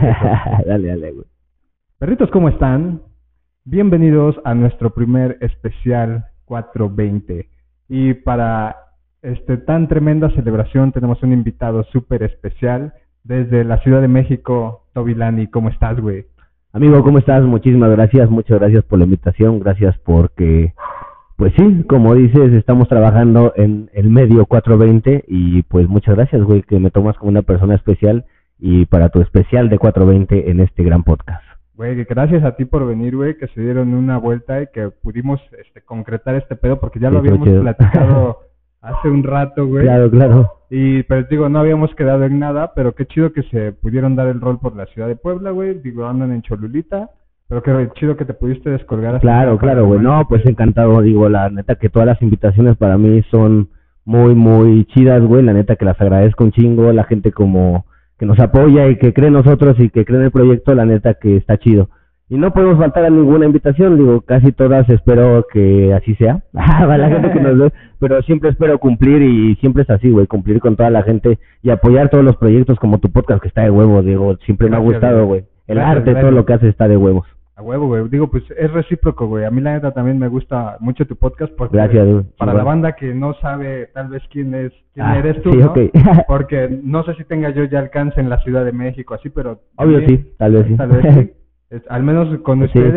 dale, dale, güey. Perritos, ¿cómo están? Bienvenidos a nuestro primer especial 420. Y para este tan tremenda celebración tenemos un invitado súper especial desde la Ciudad de México, Tobilani. ¿Cómo estás, güey? Amigo, ¿cómo estás? Muchísimas gracias, muchas gracias por la invitación, gracias porque, pues sí, como dices, estamos trabajando en el medio 420 y pues muchas gracias, güey, que me tomas como una persona especial y para tu especial de 420 en este gran podcast. Güey, gracias a ti por venir, güey, que se dieron una vuelta y que pudimos este, concretar este pedo porque ya lo habíamos platicado hace un rato, güey. Claro, claro. Y, pero digo, no habíamos quedado en nada, pero qué chido que se pudieron dar el rol por la ciudad de Puebla, güey. Digo, andan en Cholulita. Pero qué chido que te pudiste descolgar así. Claro, claro, güey. No, pues encantado. Digo, la neta que todas las invitaciones para mí son muy, muy chidas, güey. La neta que las agradezco un chingo. La gente como que nos apoya y que cree en nosotros y que cree en el proyecto, la neta que está chido. Y no podemos faltar a ninguna invitación, digo, casi todas espero que así sea, la gente que nos ve, pero siempre espero cumplir y siempre es así, güey, cumplir con toda la gente y apoyar todos los proyectos como tu podcast que está de huevo, digo, siempre me ha gustado, güey, el arte, todo lo que hace está de huevos. A huevo, güey, digo, pues es recíproco, güey, a mí la neta también me gusta mucho tu podcast porque Gracias, para la banda que no sabe tal vez quién es, quién ah, eres tú, porque no sé si tenga yo ya alcance en la Ciudad de México, así, pero... Obvio sí, tal vez sí. Tal vez sí. al menos con ustedes,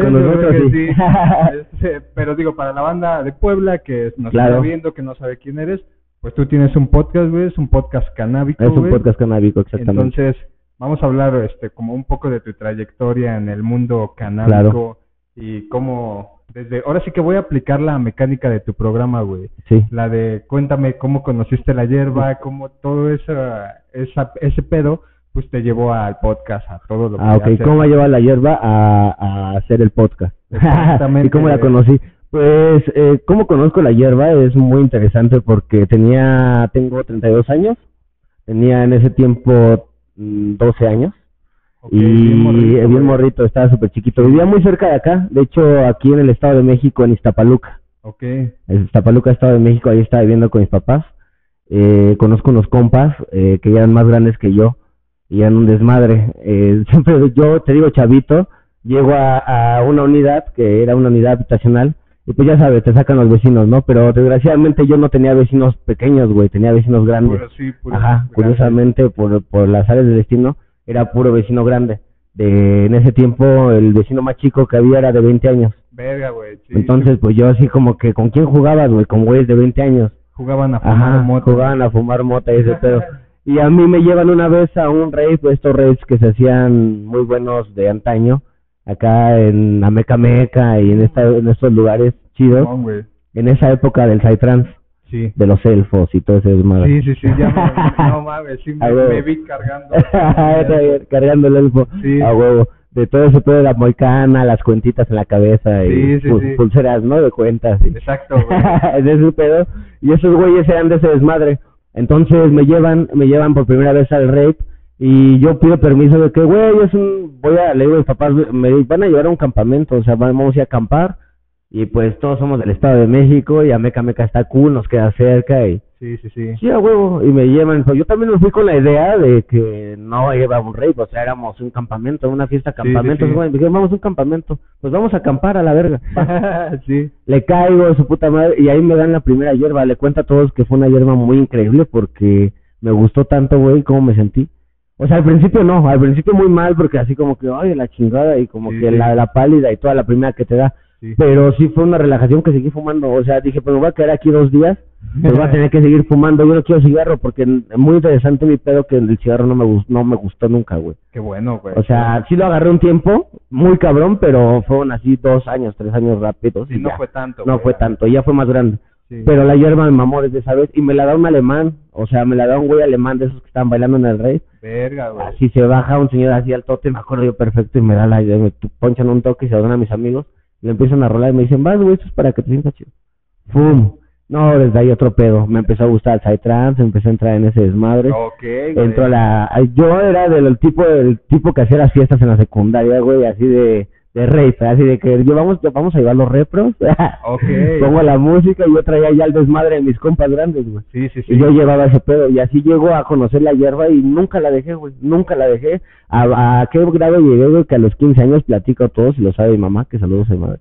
sí. Este, pero digo, para la banda de Puebla que nos está viendo, que no sabe quién eres, pues tú tienes un podcast, güey, es un podcast canábico, Es un podcast canábico, exactamente. Entonces, vamos a hablar este como un poco de tu trayectoria en el mundo canábico y cómo desde ahora sí que voy a aplicar la mecánica de tu programa, güey. Sí. La de cuéntame cómo conociste la hierba, cómo todo esa, esa ese pedo pues te llevó al podcast, a todo lo que Ah, ok. ¿Cómo lleva la hierba a, a hacer el podcast? Exactamente. ¿Y cómo la conocí? Pues, eh, ¿cómo conozco la hierba? Es muy interesante porque tenía, tengo 32 años, tenía en ese tiempo 12 mm, años. y bien morrito, estaba súper chiquito. Vivía muy cerca de acá, de hecho aquí en el Estado de México, en Iztapaluca. Ok. En Iztapaluca, Estado de México, ahí estaba viviendo con mis papás. Eh, conozco unos compas eh, que eran más grandes que yo y en un desmadre. Eh, siempre yo te digo chavito, llego a, a, una unidad que era una unidad habitacional y pues ya sabes, te sacan los vecinos, ¿no? Pero desgraciadamente yo no tenía vecinos pequeños, güey, tenía vecinos grandes. Ajá, curiosamente por, por las áreas del destino era puro vecino grande. De, en ese tiempo el vecino más chico que había era de 20 años. Verga, güey. Entonces, pues yo así como que, ¿con quién jugabas, güey? Con güeyes de 20 años. Jugaban a fumar mota. Jugaban a fumar mota y ese pedo. Y a mí me llevan una vez a un rave, pues estos raves que se hacían muy buenos de antaño, acá en la Meca Meca y en, esta, en estos lugares chidos, en esa época del Psytrance. Sí. De los elfos y todo ese Sí, sí, sí, ya no mames, sí me, vi cargando. cargando el elfo, sí. a huevo. De todo eso, todo de la moicana, las cuentitas en la cabeza y pulseras, ¿no? De cuentas. Exacto, güey. de ese pedo. Y esos güeyes eran de ese desmadre. Entonces me llevan, me llevan por primera vez al rape y yo pido permiso de que, güey, es un, voy a, le digo a mis papás, me van a llevar a un campamento, o sea, vamos a ir a acampar y pues todos somos del Estado de México y a Meca Meca está cool, nos queda cerca y Sí, sí, sí. Sí, a huevo. Y me llevan. Yo también me fui con la idea de que no iba a un rey, o sea, éramos un campamento, una fiesta campamento. Sí, sí, vamos a un campamento. Pues vamos a acampar a la verga. sí. Le caigo, su puta madre. Y ahí me dan la primera hierba. Le cuento a todos que fue una hierba muy increíble porque me gustó tanto, güey, cómo me sentí. O sea, al principio no, al principio muy mal porque así como que, ay, la chingada y como que La, la pálida y toda la primera que te da. Pero sí fue una relajación que seguí fumando. O sea, dije, pues me voy a quedar aquí dos días. Pues voy a tener que seguir fumando. Yo no quiero cigarro porque es muy interesante mi pedo que el cigarro no me, gustó, no me gustó nunca, güey. Qué bueno, güey. O sea, sí lo agarré un tiempo, muy cabrón, pero fueron así dos años, tres años rápidos. y no fue tanto. No fue tanto, ya fue más grande. Pero la hierba me mamó desde esa vez y me la da un alemán. O sea, me la da un güey alemán de esos que estaban bailando en el rey. Verga, güey. Así se baja un señor así al tote, me acuerdo yo perfecto, y me da la me ponchan un toque y se lo dan a mis amigos le empiezan a rolar y me dicen, vas, güey, esto es para que te sientas chido. ¡Fum! No, desde ahí otro pedo. Me empezó a gustar el Psytrance, empecé a entrar en ese desmadre. Ok, Entró la... Yo era del tipo del tipo que hacía las fiestas en la secundaria, güey, así de de rey, así de que yo vamos, vamos a llevar los repros, Ok. pongo la música y yo traía ya el desmadre de mis compas grandes, güey. Sí, sí, sí. Y yo llevaba ese pedo y así llego a conocer la hierba y nunca la dejé, güey, nunca la dejé. ¿A, a qué grado llegué, güey? Que a los 15 años platico a todos y lo sabe mi mamá, que saludos a mi madre.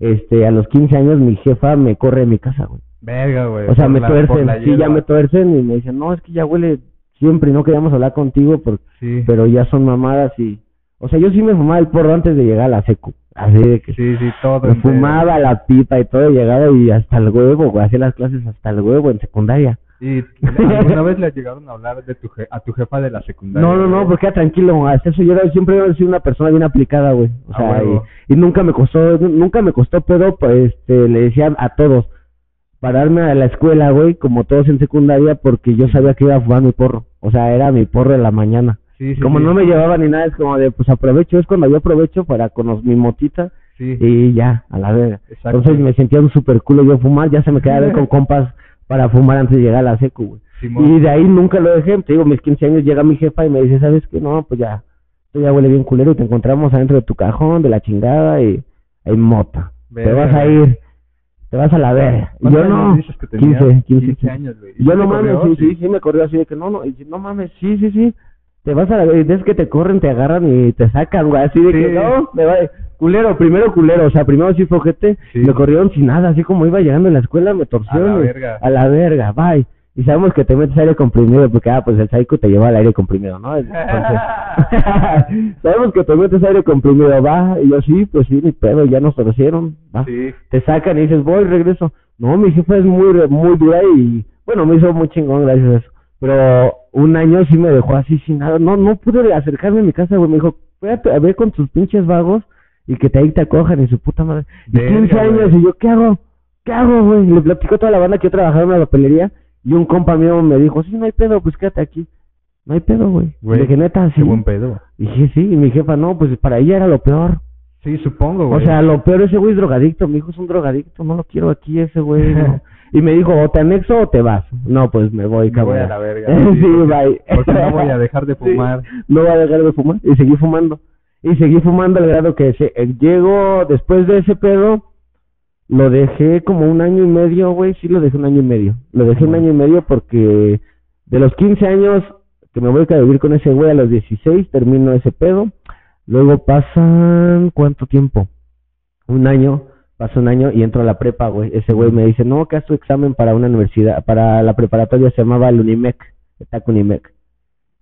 Este, a los 15 años mi jefa me corre de mi casa, güey. Verga, güey. O sea, me la- tuercen, sí, ya me tuercen y me dicen, no, es que ya huele siempre y no queríamos hablar contigo, por, Sí. pero ya son mamadas y... O sea, yo sí me fumaba el porro antes de llegar a la secu, así de que Sí, sí, todo. me entero. fumaba la pipa y todo, llegaba y hasta el huevo, güey, hacía las clases hasta el huevo en secundaria. ¿Y alguna vez le llegaron a hablar de tu je- a tu jefa de la secundaria? No, no, no, porque era tranquilo, hasta eso yo era- siempre he sido una persona bien aplicada, güey. O A sea, huevo. y, y nunca me costó, nunca me costó pedo, pues, este, le decía a todos, pararme a la escuela, güey, como todos en secundaria, porque yo sabía que iba a fumar mi porro. O sea, era mi porro de la mañana. Sí, sí, como sí. no me llevaba ni nada, es como de, pues aprovecho, es cuando yo aprovecho para con mi motita y ya, a la verga. exacto. Entonces me sentía un super culo yo fumar, ya se me quedaba con compas para fumar antes de llegar a la secu, güey. Y de ahí nunca lo dejé. Te digo, mis 15 años llega mi jefa y me dice, ¿sabes qué? No, pues ya, esto ya huele bien culero y te encontramos adentro de tu cajón, de la chingada y hay mota. Te vas a ir, te vas a la verga. Y ¿Cuántos yo no, dices que tenías? 15, 15, 15 años, güey. ¿Y Y yo no mames, corrió? sí, sí, sí, me corrió así de que no, no, y no mames, sí, sí, sí. Te vas a la y es que te corren, te agarran y te sacan, güey, así de que no, me va, culero, primero culero, o sea, primero sí fue ojete, Sí. me corrieron sin nada, así como iba llegando en la escuela, me torcieron. A la verga. A la verga, bye. Y sabemos que te metes aire comprimido, porque, ah, pues el psycho te lleva al aire comprimido, ¿no? Entonces, sabemos que te metes aire comprimido, va. Y yo, sí, pues sí, ni pedo, ya nos torcieron, va. Sí. Te sacan y dices, voy, regreso. No, mi jefa es muy, muy dura y, bueno, me hizo muy chingón gracias a eso. Pero un año sí me dejó así sin nada. No, no pude acercarme a mi casa, güey. Me dijo, "Ve a ver con tus pinches vagos y que te ahí te acojan y su puta madre. Y Verga, 15 güey. años y yo, ¿qué hago? ¿Qué hago, güey? Y Le platico a toda la banda que yo trabajaba en la papelería y un compa mío me dijo, sí, no hay pedo, pues quédate aquí. No hay pedo, güey. Güey, Le dije, neta, sí. Qué buen pedo. Y dije, sí, y mi jefa, no, pues para ella era lo peor. Sí, supongo, güey. O sea, lo peor, ese güey es drogadicto. Mi hijo es un drogadicto, no lo quiero aquí, ese güey. no. Y me dijo, o te anexo o te vas. No, pues me voy, Me voy cabrón. a la verga. sí, porque- bye. Porque no voy a dejar de Sí, fumar. no voy a dejar de fumar. Y seguí fumando. Y seguí fumando al grado que se, eh, llego después de ese pedo. Lo dejé como un año y medio, güey. Sí, lo dejé un año y medio. Lo dejé un año y medio porque de los 15 años que me voy a vivir con ese güey a los 16 termino ese pedo. Luego pasan, ¿cuánto tiempo? Un año, pasa un año y entro a la prepa, güey. Ese güey me dice, no, que haz tu examen para una universidad, para la preparatoria se llamaba el Unimec, el Unimec.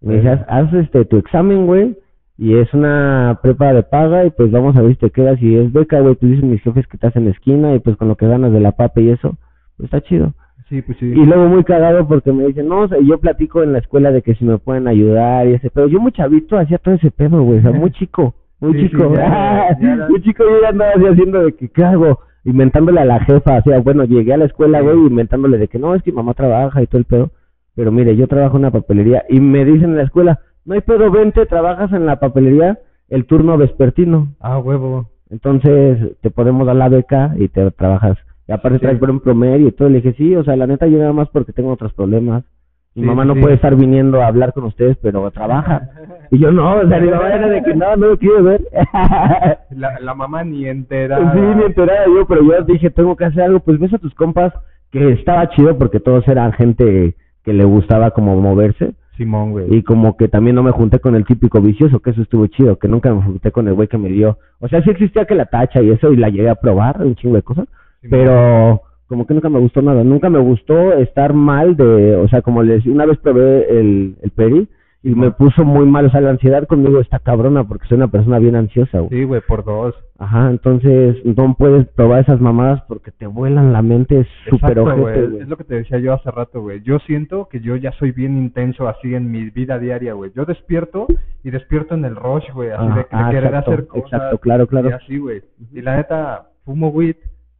Me dice, haz, haz, este, tu examen, güey, y es una prepa de paga y pues vamos a ver si te quedas. Y es beca, güey, pues dicen mis jefes que estás en la esquina y pues con lo que ganas de la papa y eso, pues está chido. Sí, pues sí. Y luego muy cagado porque me dicen, no, o sea, yo platico en la escuela de que si me pueden ayudar y ese pedo. Yo muy chavito hacía todo ese pedo, güey, o sea, muy chico, Sí, sí, chico. ya, ya. muy chico yo ya andaba así haciendo de que, ¿qué hago? Inventándole a la jefa, o sea, bueno, llegué a la escuela, güey, inventándole de que no, es que mamá trabaja y todo el pedo. Pero mire, yo trabajo en una papelería y me dicen en la escuela, no hay pedo, vente, trabajas en la papelería el turno vespertino. Ah, huevo. Entonces te podemos dar la beca y te trabajas. Y aparte Sí. traes buen promedio y todo. Le dije, sí, o sea, la neta yo nada más porque tengo otros problemas. Mi Sí, mamá no sí. puede estar viniendo a hablar con ustedes, pero trabaja. Y yo no, o sea, mi mamá era de que no, no lo quiero ver. La, la mamá ni entera. sí, ni enterada yo, pero yo dije, tengo que hacer algo. Pues ves a tus compas, que estaba chido porque todos eran gente que le gustaba como moverse. Simón, güey. Y como que también no me junté con el típico vicioso, que eso estuvo chido, que nunca me junté con el güey que me dio. O sea, sí existía que la tacha y eso, y la llegué a probar, un chingo de cosas, Simón. pero como que nunca me gustó nada. Nunca me gustó estar mal de, o sea, como les una vez probé el, el peri y me puso muy mal, o sea, la ansiedad conmigo está cabrona porque soy una persona bien ansiosa, güey. Sí, güey, por dos. Ajá, entonces no puedes probar esas mamadas porque te vuelan la mente, es súper ojete, güey. güey. Es lo que te decía yo hace rato, güey. Yo siento que yo ya soy bien intenso así en mi vida diaria, güey. Yo despierto y despierto en el rush, güey, así Ah, de, de ah, querer exacto, hacer cosas. exacto, claro, claro. Y así, güey. Y la neta, fumo weed,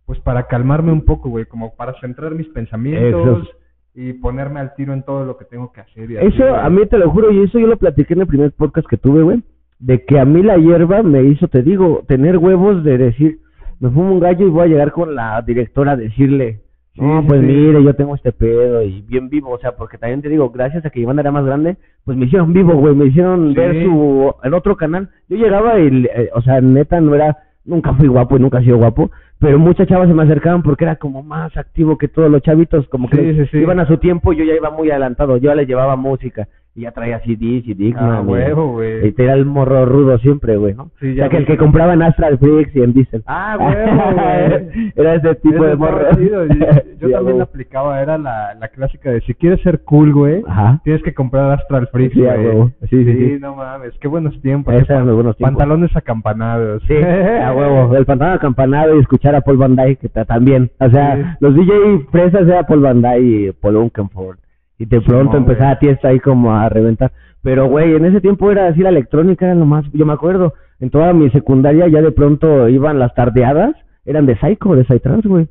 pues para calmarme un poco, güey, como para centrar mis pensamientos Eso. y ponerme al tiro en todo lo que tengo que hacer. Y Eso a mí te lo juro, y eso yo lo platiqué en el primer podcast que tuve, güey, de que a mí la hierba me hizo, te digo, tener huevos de decir, me fumo un gallo y voy a llegar con la directora a decirle, no, sí, pues sí. mire, yo tengo este pedo y bien vivo, o sea, porque también te digo, gracias a que Iván era más grande, pues me hicieron vivo, güey, me hicieron Sí. ver su, el otro canal. Yo llegaba y, eh, o sea, neta, no era, nunca fui guapo y nunca he sido guapo, pero muchas chavas se me acercaban porque era como más activo que todos los chavitos, como que Sí, sí, sí. iban a su tiempo, yo ya iba muy adelantado, yo ya les llevaba música y ya traía CDs y Digman. Ah, huevo, güey. Y era el morro rudo siempre, güey, ¿no? Sí, o sea, que el que compraba en Astral Freaks y en Diesel. Ah, huevo, güey. era ese tipo de morro. Yo, yo también la aplicaba, era la, la clásica de si quieres ser cool, güey, tienes que comprar Astral Freaks, Sí, güey. Sí, sí, sí. no mames, qué buenos tiempos. Esos qué eran pan- los buenos tiempos. Pantalones acampanados. Sí, a huevo. El pantalón acampanado y escuchar a Paul Van Dyke que ta- también. O sea, los DJ fresas era Paul Van Dyke y Paul Oakenfold. Y de pronto Simón, empezaba güey. Tiesto ahí como a reventar. Pero, güey, en ese tiempo era así la electrónica, era lo más... Yo me acuerdo, en toda mi secundaria ya de pronto iban las tardeadas, eran de Psycho, de Psytrance, güey.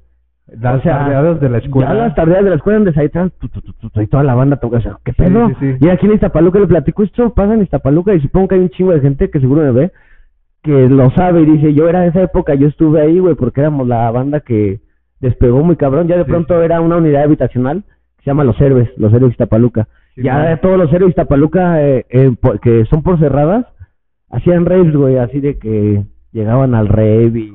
Las O sea, tardeadas de la escuela. Ya las tardeadas de la escuela eran de Psytrance, y toda la banda toca, o sea, ¿qué pedo? sí, sí. Y aquí en Iztapaluca le platico esto, pasa en Iztapaluca y supongo que hay un chingo de gente que seguro me ve, que lo sabe y dice, yo era de esa época, yo estuve ahí, güey, porque éramos la banda que despegó muy cabrón, ya de pronto era una unidad habitacional se llama Los Héroes, Los Héroes Iztapaluca. Sí, ya man. todos los Héroes Iztapaluca, eh, eh, que son por cerradas, hacían raves, güey, así de que llegaban al rave y...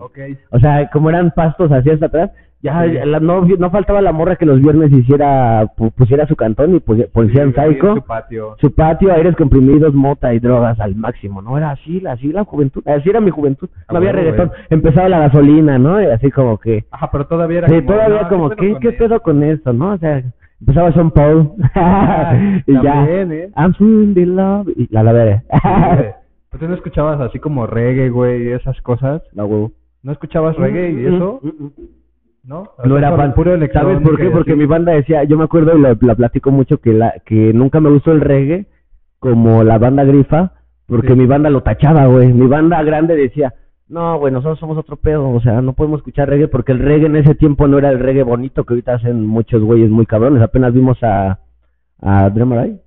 O sea, como eran pastos así hasta atrás, ya Sí. la- no, no faltaba la morra que los viernes hiciera, pu- pusiera su cantón y pusieran psycho, su patio. su patio, aires comprimidos, mota y drogas al máximo, ¿no? Era así, así la juventud, así era mi juventud, no había reggaetón, empezaba la gasolina, ¿no? Y así como que, Ajá, pero todavía era sí, como, todavía no, como, pedo ¿qué, con qué pedo con esto, no? O sea, empezaba Sean Paul, y ya, También, ¿eh? I'm feeling the love, y la la güey. ¿Pero tú no escuchabas así como reggae, güey, y esas cosas? la huevo. ¿No escuchabas reggae y eso? Mm, mm, mm. ¿No? O no sea, era solo fan. Puro ¿Sabes por qué? y Porque así. mi banda decía, yo me acuerdo y lo, la platico mucho que la que nunca me gustó el reggae como la banda grifa, porque Sí. mi banda lo tachaba, güey. Mi banda grande decía, no, güey, nosotros somos otro pedo, o sea, no podemos escuchar reggae porque el reggae en ese tiempo no era el reggae bonito que ahorita hacen muchos güeyes muy cabrones. Apenas vimos a a Dremaray.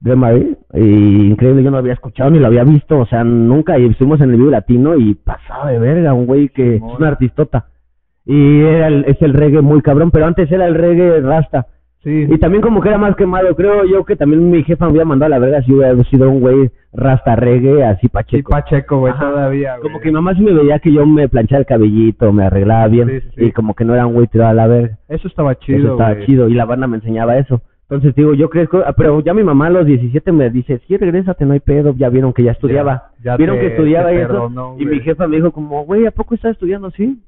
Dremaray, y increíble, yo no lo había escuchado ni lo había visto, o sea, nunca, y estuvimos en el Vivo Latino y pasaba de verga, un güey que es un artistota. Y era el, es el reggae muy cabrón, pero antes era el reggae rasta. Sí. Y también como que era más quemado, creo yo que también mi jefa me había mandado a la verga si hubiera sido un güey rasta reggae, así Sí, pacheco. Pacheco, güey, Ajá. todavía, güey. como que mi mamá sí me veía que yo me planchaba el cabellito, me arreglaba bien, Sí, sí, sí. y como que no era un güey tirado a la verga. Eso estaba Eso chido, estaba güey. chido, y la banda me enseñaba eso. Entonces digo, yo crezco, ah, pero ya mi mamá a los 17 me dice, sí, regrésate, no hay pedo, ya vieron que ya estudiaba. ya vieron te- que estudiaba y eso. y mi jefa me dijo como, güey, ¿a poco estás estudiando? Sí.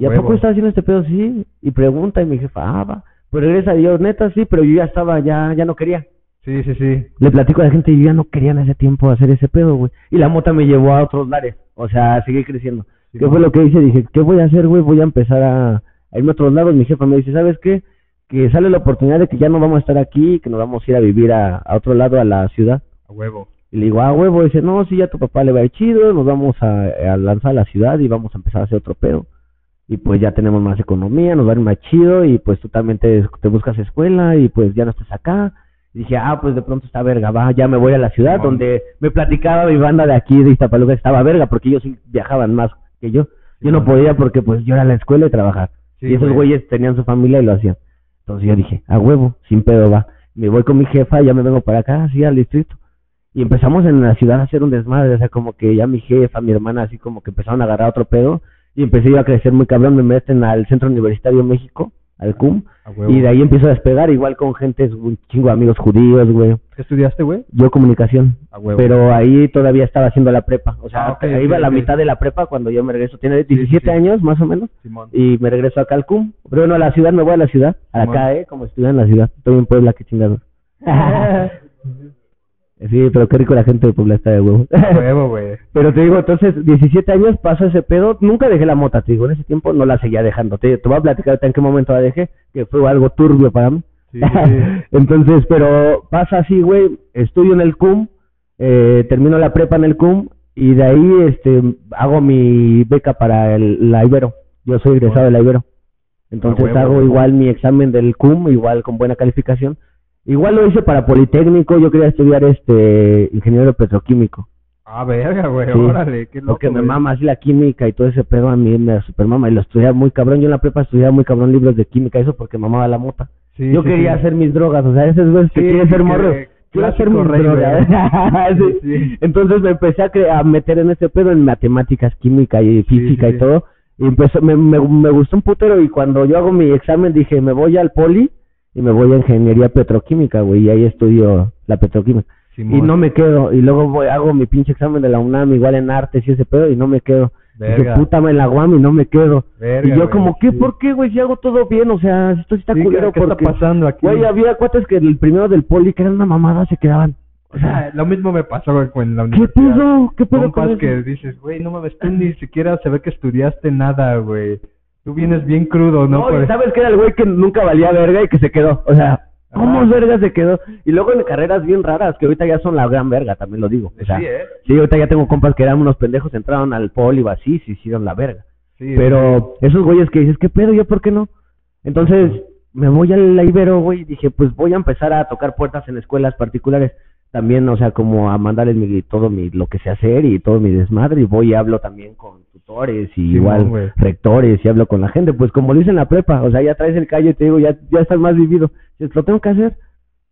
¿Y a poco estás haciendo este pedo? Sí. Y pregunta, y mi jefa, ah, va. Pues regresa, y yo, neta, sí, pero yo ya estaba, ya, ya no quería. Sí, sí, sí. Le platico a la gente yo ya no quería en ese tiempo hacer ese pedo, güey. Y la mota me llevó a otros lares. O sea, seguí creciendo. Sí, ¿Qué no. fue lo que hice? Dije, ¿qué voy a hacer, güey? Voy a empezar a, a irme a otros lados. Mi jefa me dice, ¿sabes qué? Que sale la oportunidad de que ya no vamos a estar aquí, que nos vamos a ir a vivir a, a otro lado, a la ciudad. A huevo. Y le digo, ah, huevo. dice, no, sí, ya tu papá le va a ir chido, nos vamos a, a lanzar a la ciudad y vamos a empezar a hacer otro pedo. Y pues ya tenemos más economía, nos va a ir más chido y pues tú también te, te buscas escuela y pues ya no estás acá. Y dije, ah, pues de pronto está verga, va, ya me voy a la ciudad donde me platicaba mi banda de aquí de Iztapaluca estaba verga porque ellos sí viajaban más que yo. Yo no podía porque pues yo era a la escuela y trabajar. Sí, y esos güey. güeyes tenían su familia y lo hacían. Entonces yo dije, a huevo, sin pedo va. Me voy con mi jefa, ya me vengo para acá, así al distrito. Y empezamos en la ciudad a hacer un desmadre, o sea, como que ya mi jefa, mi hermana, así como que empezaron a agarrar otro pedo. Y empecé yo a crecer muy cabrón, me meten al Centro Universitario México, al CUM. A huevo. Y de ahí empiezo a despegar, igual con gente, un chingo de amigos judíos, güey. ¿Qué estudiaste, güey? Yo comunicación. Huevo. Pero ahí todavía estaba haciendo la prepa. O sea, Ah, ok, ahí iba a la mitad de la prepa cuando yo me regreso. Tiene sí, 17 sí. años, más o menos Simón. y me regreso acá al CUM. Pero bueno, a la ciudad, me voy a la ciudad, Simón. acá, ¿eh? Como estudié en la ciudad. Estoy en Puebla, qué chingado. sí, pero qué rico la gente de Puebla está de huevo. Huevo, güey. pero te digo, entonces, 17 años paso ese pedo. Nunca dejé la mota, te digo, en ese tiempo no la seguía dejando. Te, te voy a platicar en qué momento la dejé, que fue algo turbio para mí. Sí, sí. Entonces, pero pasa así, güey, estudio en el CUM, eh, termino la prepa en el CUM y de ahí este hago mi beca para el, la Ibero. Yo soy egresado de la Ibero. Entonces huevo, hago huevo. igual mi examen del CUM, igual con buena calificación. Igual lo hice para Politécnico, yo quería estudiar este ingeniero petroquímico. Ah, verga, güey, Sí, órale, qué loco. Porque me güey. mama así la química y todo ese pedo a mí me super mama y lo estudiaba muy cabrón. Yo en la prepa estudiaba muy cabrón libros de química, eso porque mamaba la mota. Sí, Yo sí, quería hacer mis drogas, o sea, esos güeyes que Sí, quieren ser que- morros. Quiero hacer mis rey, drogas. güey. Entonces me empecé a, cre- a meter en ese pedo en matemáticas, química y física y todo. Y empezó, me, me, me gustó un putero y cuando yo hago mi examen dije, me voy al poli y me voy a ingeniería petroquímica, güey, y ahí estudio la petroquímica. Y no me quedo, y luego voy, hago mi pinche examen de la UNAM igual en artes y ese pedo y no me quedo. Dije, Verga. puta, me la guam y no me quedo. Verga, y yo güey, como, ¿qué? sí. ¿Por qué, güey? Si hago todo bien, o sea, esto sí está Sí, culero ¿qué, qué porque... está pasando aquí? Güey, había cuates que el primero del poli, que eran una mamada, se quedaban. O sea, lo mismo me pasó güey, con la ¿Qué universidad. pedo? ¿Qué pedo con Compas eso? que dices, güey, no mames, tú ni siquiera se ve que estudiaste nada, güey. Tú vienes bien crudo, ¿no? No, y Por- sabes que era el güey que nunca valía verga y que se quedó. O sea, ¿cómo verga se quedó? Y luego en carreras bien raras, que ahorita ya son la gran verga, también lo digo. O sea, sí, ¿eh? sí, ahorita ya tengo compas que eran unos pendejos, entraron al poli o así, se hicieron la verga. Sí, Pero esos güeyes que dices, ¿qué pedo? ¿Yo por qué no? Entonces, me voy al Ibero, güey, y dije, pues voy a empezar a tocar puertas en escuelas particulares. También, o sea, como a mandarles mi, todo mi, lo que sé hacer y todo mi desmadre. Y voy y hablo también con tutores y igual rectores y hablo con la gente. Pues como lo hice en la prepa, o sea, ya traes el callo y te digo, ya, ya estás más vivido. Lo tengo que hacer.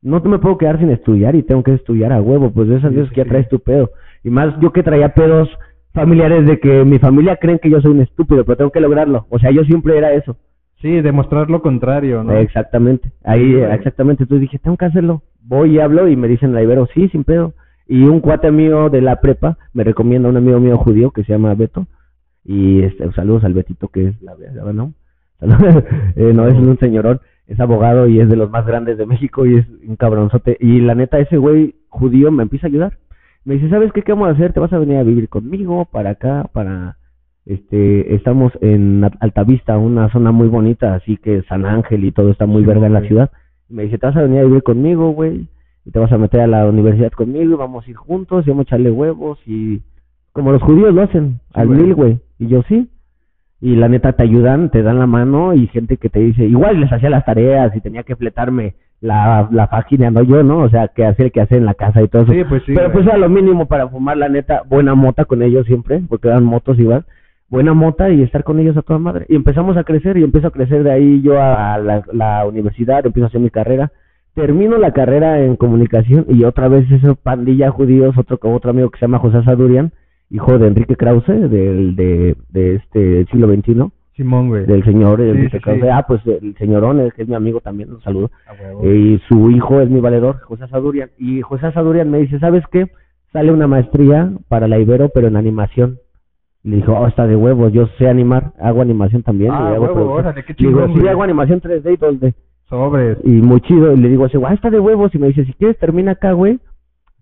No me puedo quedar sin estudiar y tengo que estudiar a huevo. Pues de esas veces sí, que ya traes tu pedo. Y más yo que traía pedos familiares de que mi familia creen que yo soy un estúpido, pero tengo que lograrlo. O sea, yo siempre era eso. Sí, demostrar lo contrario, ¿no? Exactamente. Ahí, Sí, exactamente. Entonces dije, tengo que hacerlo. Voy y hablo y me dicen la Ibero, sí, sin pedo. Y un cuate mío de la prepa me recomienda a un amigo mío judío que se llama Beto. Y este, saludos al Betito, que es la verdad, ¿no? Eh, no, es un señorón, es abogado y es de los más grandes de México y es un cabronzote. Y la neta, ese güey judío me empieza a ayudar. Me dice, ¿sabes qué, qué vamos a hacer? Te vas a venir a vivir conmigo para acá, para... Este, estamos en Al- Altavista, una zona muy bonita, así que San Ángel y todo está muy Sí, verga en la ciudad. Y me dice, te vas a venir a vivir conmigo, güey, y te vas a meter a la universidad conmigo y vamos a ir juntos y vamos a echarle huevos y... Como los judíos lo hacen, Sí, al güey. mil, güey. Y yo sí. Y la neta te ayudan, te dan la mano y gente que te dice, igual les hacía las tareas y tenía que fletarme la, la página, no yo, ¿no? O sea, que hacer que hacer en la casa y todo eso. Sí, pues sí. Pero güey. pues era lo mínimo para fumar, la neta, buena mota con ellos siempre, porque eran motos igual. Buena mota y estar con ellos a toda madre. Y empezamos a crecer y empiezo a crecer de ahí yo a la, la universidad, empiezo a hacer mi carrera. Termino la carrera en comunicación y otra vez esa pandilla judíos, otro otro amigo que se llama José Sadurian, hijo de Enrique Krause, del, de, de este siglo XXI, Simón, güey. del señor Sí, Enrique sí, Krause. sí. Ah, pues el señorón, que es mi amigo también, un saludo. Eh, y su hijo es mi valedor, José Sadurian. Y José Sadurian me dice, ¿sabes qué? Sale una maestría para la Ibero, pero en animación. Le dijo, oh, está de huevos, yo sé animar, hago animación también. Ah, y hago huevo, producción". órale, qué Le digo, chingón, sí, güey. hago animación 3D y 2D. Sobres. Y muy chido. Y le digo, así, ah, está de huevos. Y me dice, si quieres, termina acá, güey.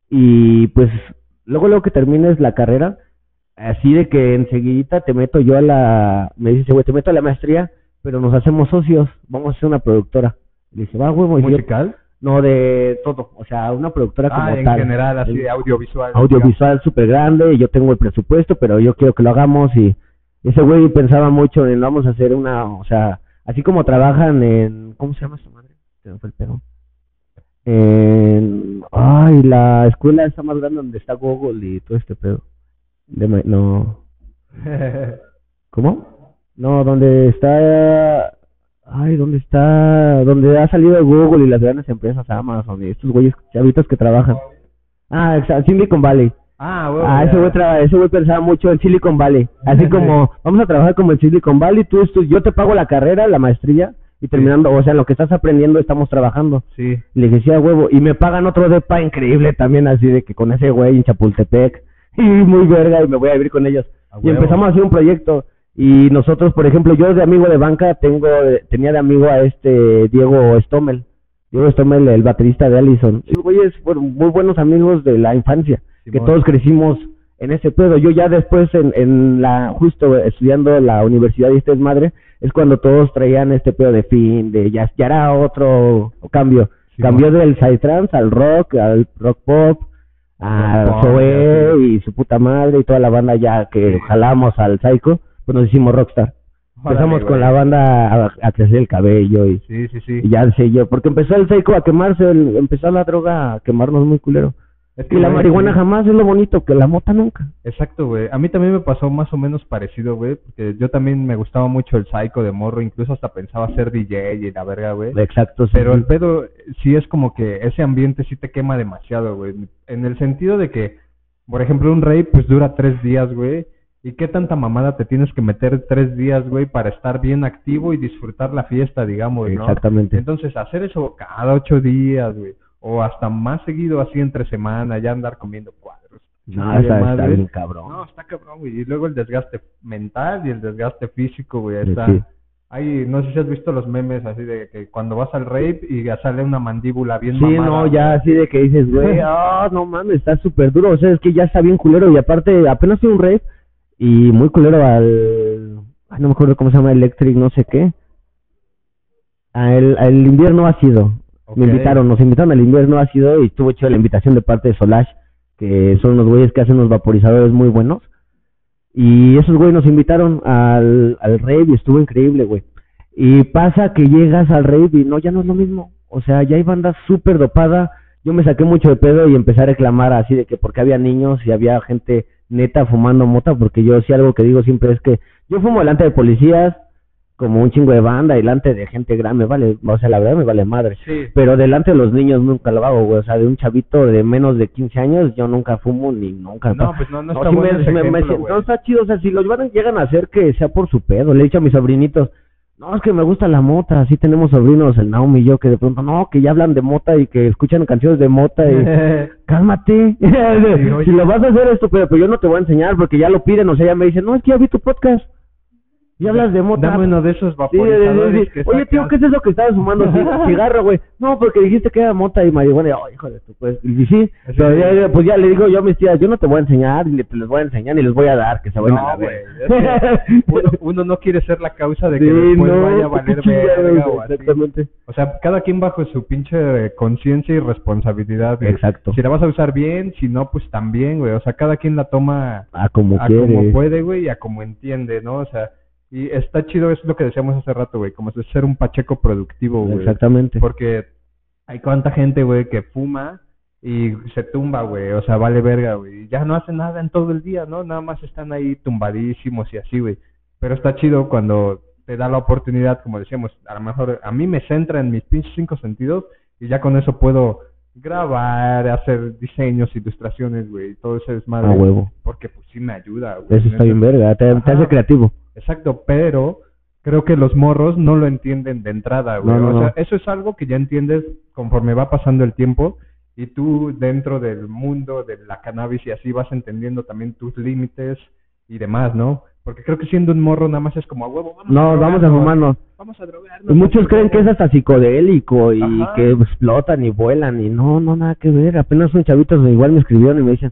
Y pues, luego, luego que termines la carrera, así de que enseguidita te meto yo a la. Me dice, güey, te meto a la maestría, pero nos hacemos socios. Vamos a hacer una productora. Y le dice, va, huevo. ¿Musical? No, de todo. O sea, una productora como Ah, en tal. general, así de audiovisual. Audiovisual súper grande. Y yo tengo el presupuesto, pero yo quiero que lo hagamos. Y ese güey pensaba mucho en vamos a hacer una. O sea, así como trabajan en. ¿Cómo se llama esa madre? Se me fue el pedo. En. Ay, la escuela está más grande donde está Google y todo este pedo. De no. ¿Cómo? No, donde está. Ay, ¿dónde está? Donde ha salido Google y las grandes empresas, Amazon y estos güeyes chavitos que trabajan. Ah, exacto, Silicon Valley. ah, huevo. Ah, ese güey, traba- ese güey pensaba mucho en Silicon Valley. Así como, vamos a trabajar como en Silicon Valley, tú, tú- yo te pago la carrera, la maestría, y terminando, o sea, en lo que estás aprendiendo estamos trabajando. Sí. Le dije, sí, a huevo. Y me pagan otro depa increíble también, así de que con ese güey en Chapultepec. Y muy verga, y me voy a vivir con ellos. A Y huevo. empezamos a hacer un proyecto. Y nosotros, por ejemplo, yo de amigo de banca tengo, tenía de amigo a este Diego Stommel. Diego Stommel, el baterista de Allison. Esos güeyes fueron muy buenos amigos de la infancia. Que todos crecimos en ese pedo. Yo ya después, en, en la, justo estudiando la universidad y este es madre, es cuando todos traían este pedo de fin, de ya, ya era otro cambio. Simón. Cambió del psytrance al rock, al rock pop, a ya, y su puta madre y toda la banda ya que jalamos al psycho, pues nos hicimos rockstar. Empezamos con la banda a, a crecer el cabello y, Sí, sí, sí. y ya sé yo, porque empezó el psycho a quemarse, el- empezó la droga a quemarnos muy culero. Es que, Y la güey, marihuana jamás es lo bonito, que la mota nunca. Exacto, güey. A mí también me pasó más o menos parecido, güey, porque yo también me gustaba mucho el psycho de morro, incluso hasta pensaba ser DJ y la verga, güey. Exacto, sí. Pero el pedo sí es como que ese ambiente sí te quema demasiado, güey. En el sentido de que, por ejemplo, un rave pues dura tres días, güey. ¿Y qué tanta mamada te tienes que meter tres días, güey, para estar bien activo y disfrutar la fiesta, digamos, ¿no? Exactamente. Entonces, hacer eso cada ocho días, güey, o hasta más seguido así entre semana, ya andar comiendo cuadros. No, está, bien cabrón. No, está cabrón, güey. Y luego el desgaste mental y el desgaste físico, güey. Está... sí. Hay, no sé si has visto los memes así de que cuando vas al rape y ya sale una mandíbula bien Sí, mamada, no, güey. ya así de que dices, güey, ah, no mames, está súper duro. O sea, es que ya está bien culero. Y aparte, apenas a un rave y muy culero al. Ay, no me acuerdo cómo se llama, Electric, no sé qué. A el, invierno ácido. Me Ok. invitaron, nos invitaron al invierno ácido y estuvo hecho la invitación de parte de Solash, que son unos güeyes que hacen unos vaporizadores muy buenos. Y esos güeyes nos invitaron al, al rave y estuvo increíble, güey. Y pasa que llegas al rave y no, ya no es lo mismo. O sea, ya hay bandas súper dopada. Yo me saqué mucho de pedo y empecé a reclamar así de que porque había niños y había gente neta fumando mota, porque yo sí algo que digo siempre es que yo fumo delante de policías, como un chingo de banda, delante de gente grande, me vale, o sea, la verdad me vale madre. Sí. Pero delante de los niños nunca lo hago, güey. O sea, de un chavito de menos de 15 años, yo nunca fumo ni nunca. No, pues no, no No, está sí bueno me, ese me- ejemplo, no, está chido, o sea, si los van, llegan a hacer que sea por su pedo. Le he dicho a mis sobrinitos, no, es que me gusta la mota, así tenemos sobrinos, el Naomi y yo, que de pronto, no, que ya hablan de mota y que escuchan canciones de mota y... Cálmate, si lo vas a hacer esto, pero, pero yo no te voy a enseñar porque ya lo piden, o sea, ya me dicen, no, es que ya vi tu podcast y hablas de mota. Dame uno de esos Sí, sí, sí, vaporizadores sí. que Oye, tío. ¿qué es eso que estabas fumando? Cig- Cigarro, güey. No, porque dijiste que era mota y marihuana. Y, oh, hijo de tu, pues. Y sí, pero ya, pues ya le digo yo a mis tías, yo no te voy a enseñar, ni te les voy a enseñar, ni les voy a dar, que se vayan a la uno, uno no quiere ser la causa de que después no, vaya a valer verga o así. Exactamente. O sea, cada quien bajo su pinche conciencia y responsabilidad. Exacto. Si la vas a usar bien, si no, pues también, güey. O sea, cada quien la toma Ah, como a quiere. como puede, güey, y a como entiende, ¿no? O sea, y está chido, eso es lo que decíamos hace rato, güey, como es ser un pacheco productivo, güey. Exactamente. Porque hay cuánta gente, güey, que fuma y se tumba, güey, o sea, vale verga, güey. Ya no hace nada en todo el día, ¿no? Nada más están ahí tumbadísimos y así, güey. Pero está chido cuando te da la oportunidad, como decíamos, a lo mejor a mí me centra en mis pinches cinco sentidos y ya con eso puedo grabar, hacer diseños, ilustraciones, güey, todo ese desmadre. A huevo. Porque pues sí me ayuda, güey. Eso está bien verga, te, te hace creativo. Exacto, pero creo que los morros no lo entienden de entrada, güey. No, no, o sea, no. eso es algo que ya entiendes conforme va pasando el tiempo y tú dentro del mundo de la cannabis y así vas entendiendo también tus límites y demás, ¿no? Porque creo que siendo un morro nada más es como a huevo, vamos No, vamos a fumarnos. Vamos a drogarnos. Y muchos creen que es hasta psicodélico y Ajá. que explotan y vuelan y no, no, nada que ver. Apenas un chavito igual me escribieron y me dicen,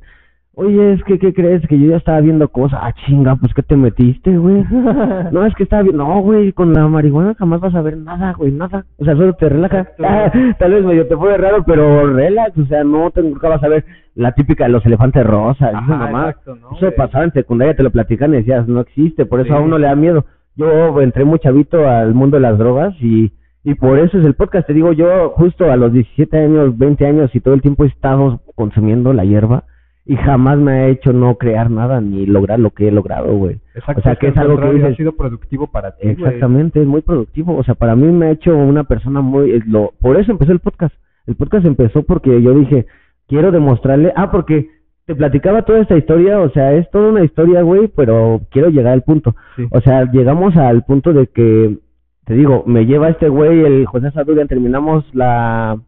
oye, es que, ¿qué crees? Que yo ya estaba viendo cosas. Ah, chinga, pues que te metiste, güey. no, es que estaba viendo, no, güey, con la marihuana jamás vas a ver nada, güey, nada. O sea, solo te relaja. Tal vez medio te fue raro, pero relax, o sea, no te nunca vas a ver la típica de los elefantes rosas. Ajá, exacto, ¿no, Eso pasaba en secundaria, te lo platican y decías, no existe, por eso Sí. a uno le da miedo. Yo entré muy chavito al mundo de las drogas y, y por eso es el podcast. Te digo, yo justo a los 17 años, 20 años y todo el tiempo he estado consumiendo la hierba y jamás me ha hecho no crear nada ni lograr lo que he logrado, güey. Exacto, o sea, que es algo que dices- ha sido productivo para ti. Exactamente, es muy productivo. O sea, para mí me ha hecho una persona muy... es Lo, por eso empezó el podcast. El podcast empezó porque yo dije, quiero demostrarle... Ah, porque te platicaba toda esta historia, o sea, es toda una historia, güey, pero quiero llegar al punto. Sí. O sea, llegamos al punto de que, te digo, me lleva este güey, el José Sadurian, terminamos la,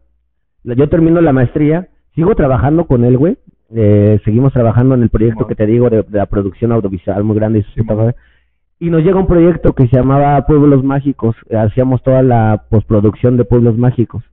la- Yo termino la maestría, sigo trabajando con él, güey. Eh, seguimos trabajando en el proyecto que te digo de, de la producción audiovisual muy grande y madre. Y nos llega un proyecto que se llamaba Pueblos Mágicos. Hacíamos toda la postproducción de Pueblos Mágicos.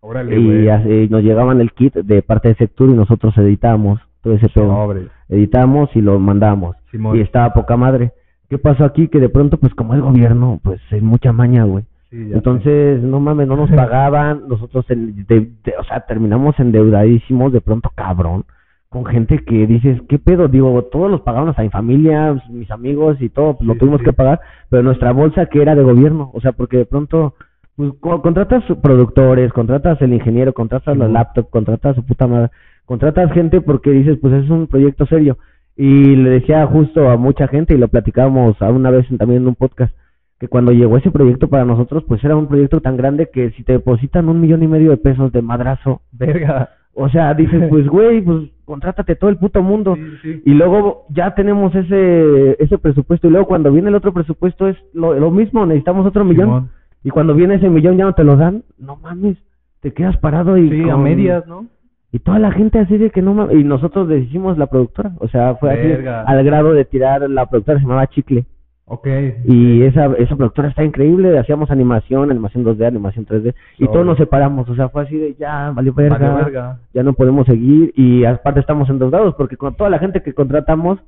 Órale, Y, así nos llegaban el kit de parte de Sectur y nosotros editábamos todo ese pedo. Sobre. Editamos y lo mandamos. Simón. Y estaba poca madre. ¿Qué pasó aquí? Que de pronto, pues como el gobierno, pues es mucha maña, güey. Sí, Entonces, no mames, no nos pagaban. Nosotros, en- de- de- o sea, terminamos endeudadísimos de pronto, cabrón. Con gente que dices, ¿qué pedo? Digo, todos los pagaron, hasta mi familia, mis amigos y todo, pues, lo Sí, tuvimos sí. que pagar. Pero nuestra bolsa que era de gobierno, o sea, porque de pronto, pues co- contratas productores, contratas el ingeniero, contratas la Simón. laptop, contratas su puta madre. contratas gente porque dices, pues es un proyecto serio. Y le decía justo a mucha gente, y lo platicábamos a una vez también en un podcast, que cuando llegó ese proyecto para nosotros, pues era un proyecto tan grande que si te depositan un millón y medio de pesos de madrazo, Verga. o sea, dices, pues güey, pues contrátate todo el puto mundo. Sí, sí. Y luego ya tenemos ese ese presupuesto. Y luego cuando viene el otro presupuesto es lo, lo mismo, necesitamos otro millón. Simón. Y cuando viene ese millón ya no te lo dan, no mames, te quedas parado y Sí, a medias, ¿no? Y toda la gente así de que no mames. Y nosotros le hicimos la productora. O sea, fue Verga. así al grado de tirar, la productora se llamaba Chicle. Ok. Y esa, esa productora está increíble. Hacíamos animación, animación 2D, animación 3D. Y todos nos separamos. O sea, fue así de ya, valió verga, Valió verga. ya no podemos seguir. Y aparte estamos endeudados porque con toda la gente que contratamos,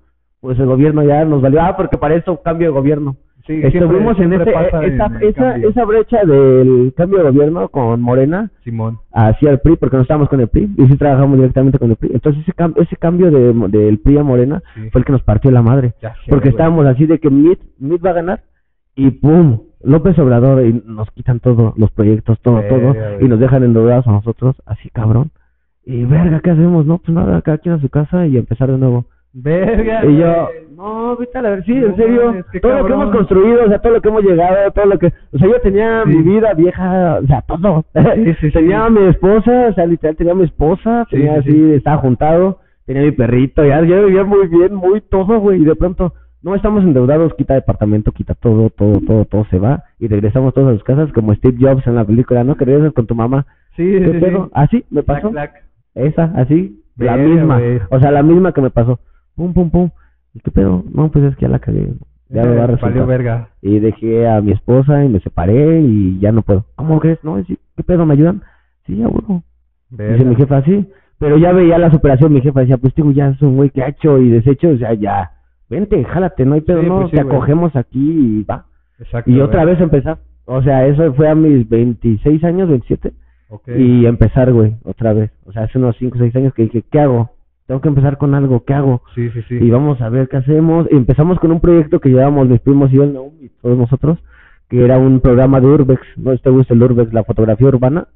pues el gobierno ya nos valió. Ah, porque para eso cambio de gobierno. Sí, Estuvimos siempre- en siempre ese, pasa esa, en esa, esa brecha del cambio de gobierno con Morena Simón. hacia el PRI, porque no estábamos con el PRI, y sí trabajamos directamente con el PRI. Entonces ese, cam- ese cambio de, del PRI a Morena Sí. fue el que nos partió la madre. Ya Porque estábamos así de que MIT, MIT va a ganar, y ¡pum! López Obrador, y nos quitan todo, los proyectos, todo, todo, y nos dejan endeudados a nosotros, así cabrón. Y verga, ¿qué hacemos? No, pues nada, cada quien a su casa y empezar de nuevo. Verga. Y yo, no, vete a la ver, sí, No en serio, todo lo que hemos construido, o sea, todo lo que hemos llegado, todo lo que, o sea, yo tenía Sí. mi vida vieja, o sea, todo. Sí, sí, tenía a mi esposa, o sea, literal tenía a mi esposa, tenía sí, así, sí. estaba juntado, tenía mi perrito, ya, yo vivía muy bien, muy todo, güey, y de pronto, no estamos endeudados, quita departamento, quita todo, todo, todo, todo se va, y regresamos todos a sus casas como Steve Jobs en la película, ¿no? Que regresas con tu mamá. Sí, ¿Qué sí. Así me pasó. Esa, así, la misma. O sea, la misma que me pasó. Pum, pum, pum. ¿Y qué pedo? No, pues es que ya la cagué. Ya me va a Eh, resultar. verga. Y dejé a mi esposa y me separé y ya no puedo. ¿Cómo crees? No, sí, ¿qué pedo? ¿Me ayudan? Sí, ya. Dice mi jefa, sí. Pero ya veía la superación. Mi jefa decía, pues digo, ya es un güey que ha hecho y deshecho. O sea, ya, vente, jálate, no hay pedo, Sí, no, pues sí, te güey. acogemos aquí y va. Exacto. Y otra güey. vez empezar. O sea, eso fue a mis 26 años, 27. Ok. Y empezar, güey, otra vez. O sea, hace unos 5 o 6 años que dije, ¿qué hago? Tengo que empezar con algo, ¿qué hago? Sí, sí, sí. Y vamos a ver qué hacemos. Y empezamos con un proyecto que llevábamos mis primos y yo, Naum, y todos nosotros, que era un programa de Urbex. ¿No te gusta el Urbex, la fotografía urbana?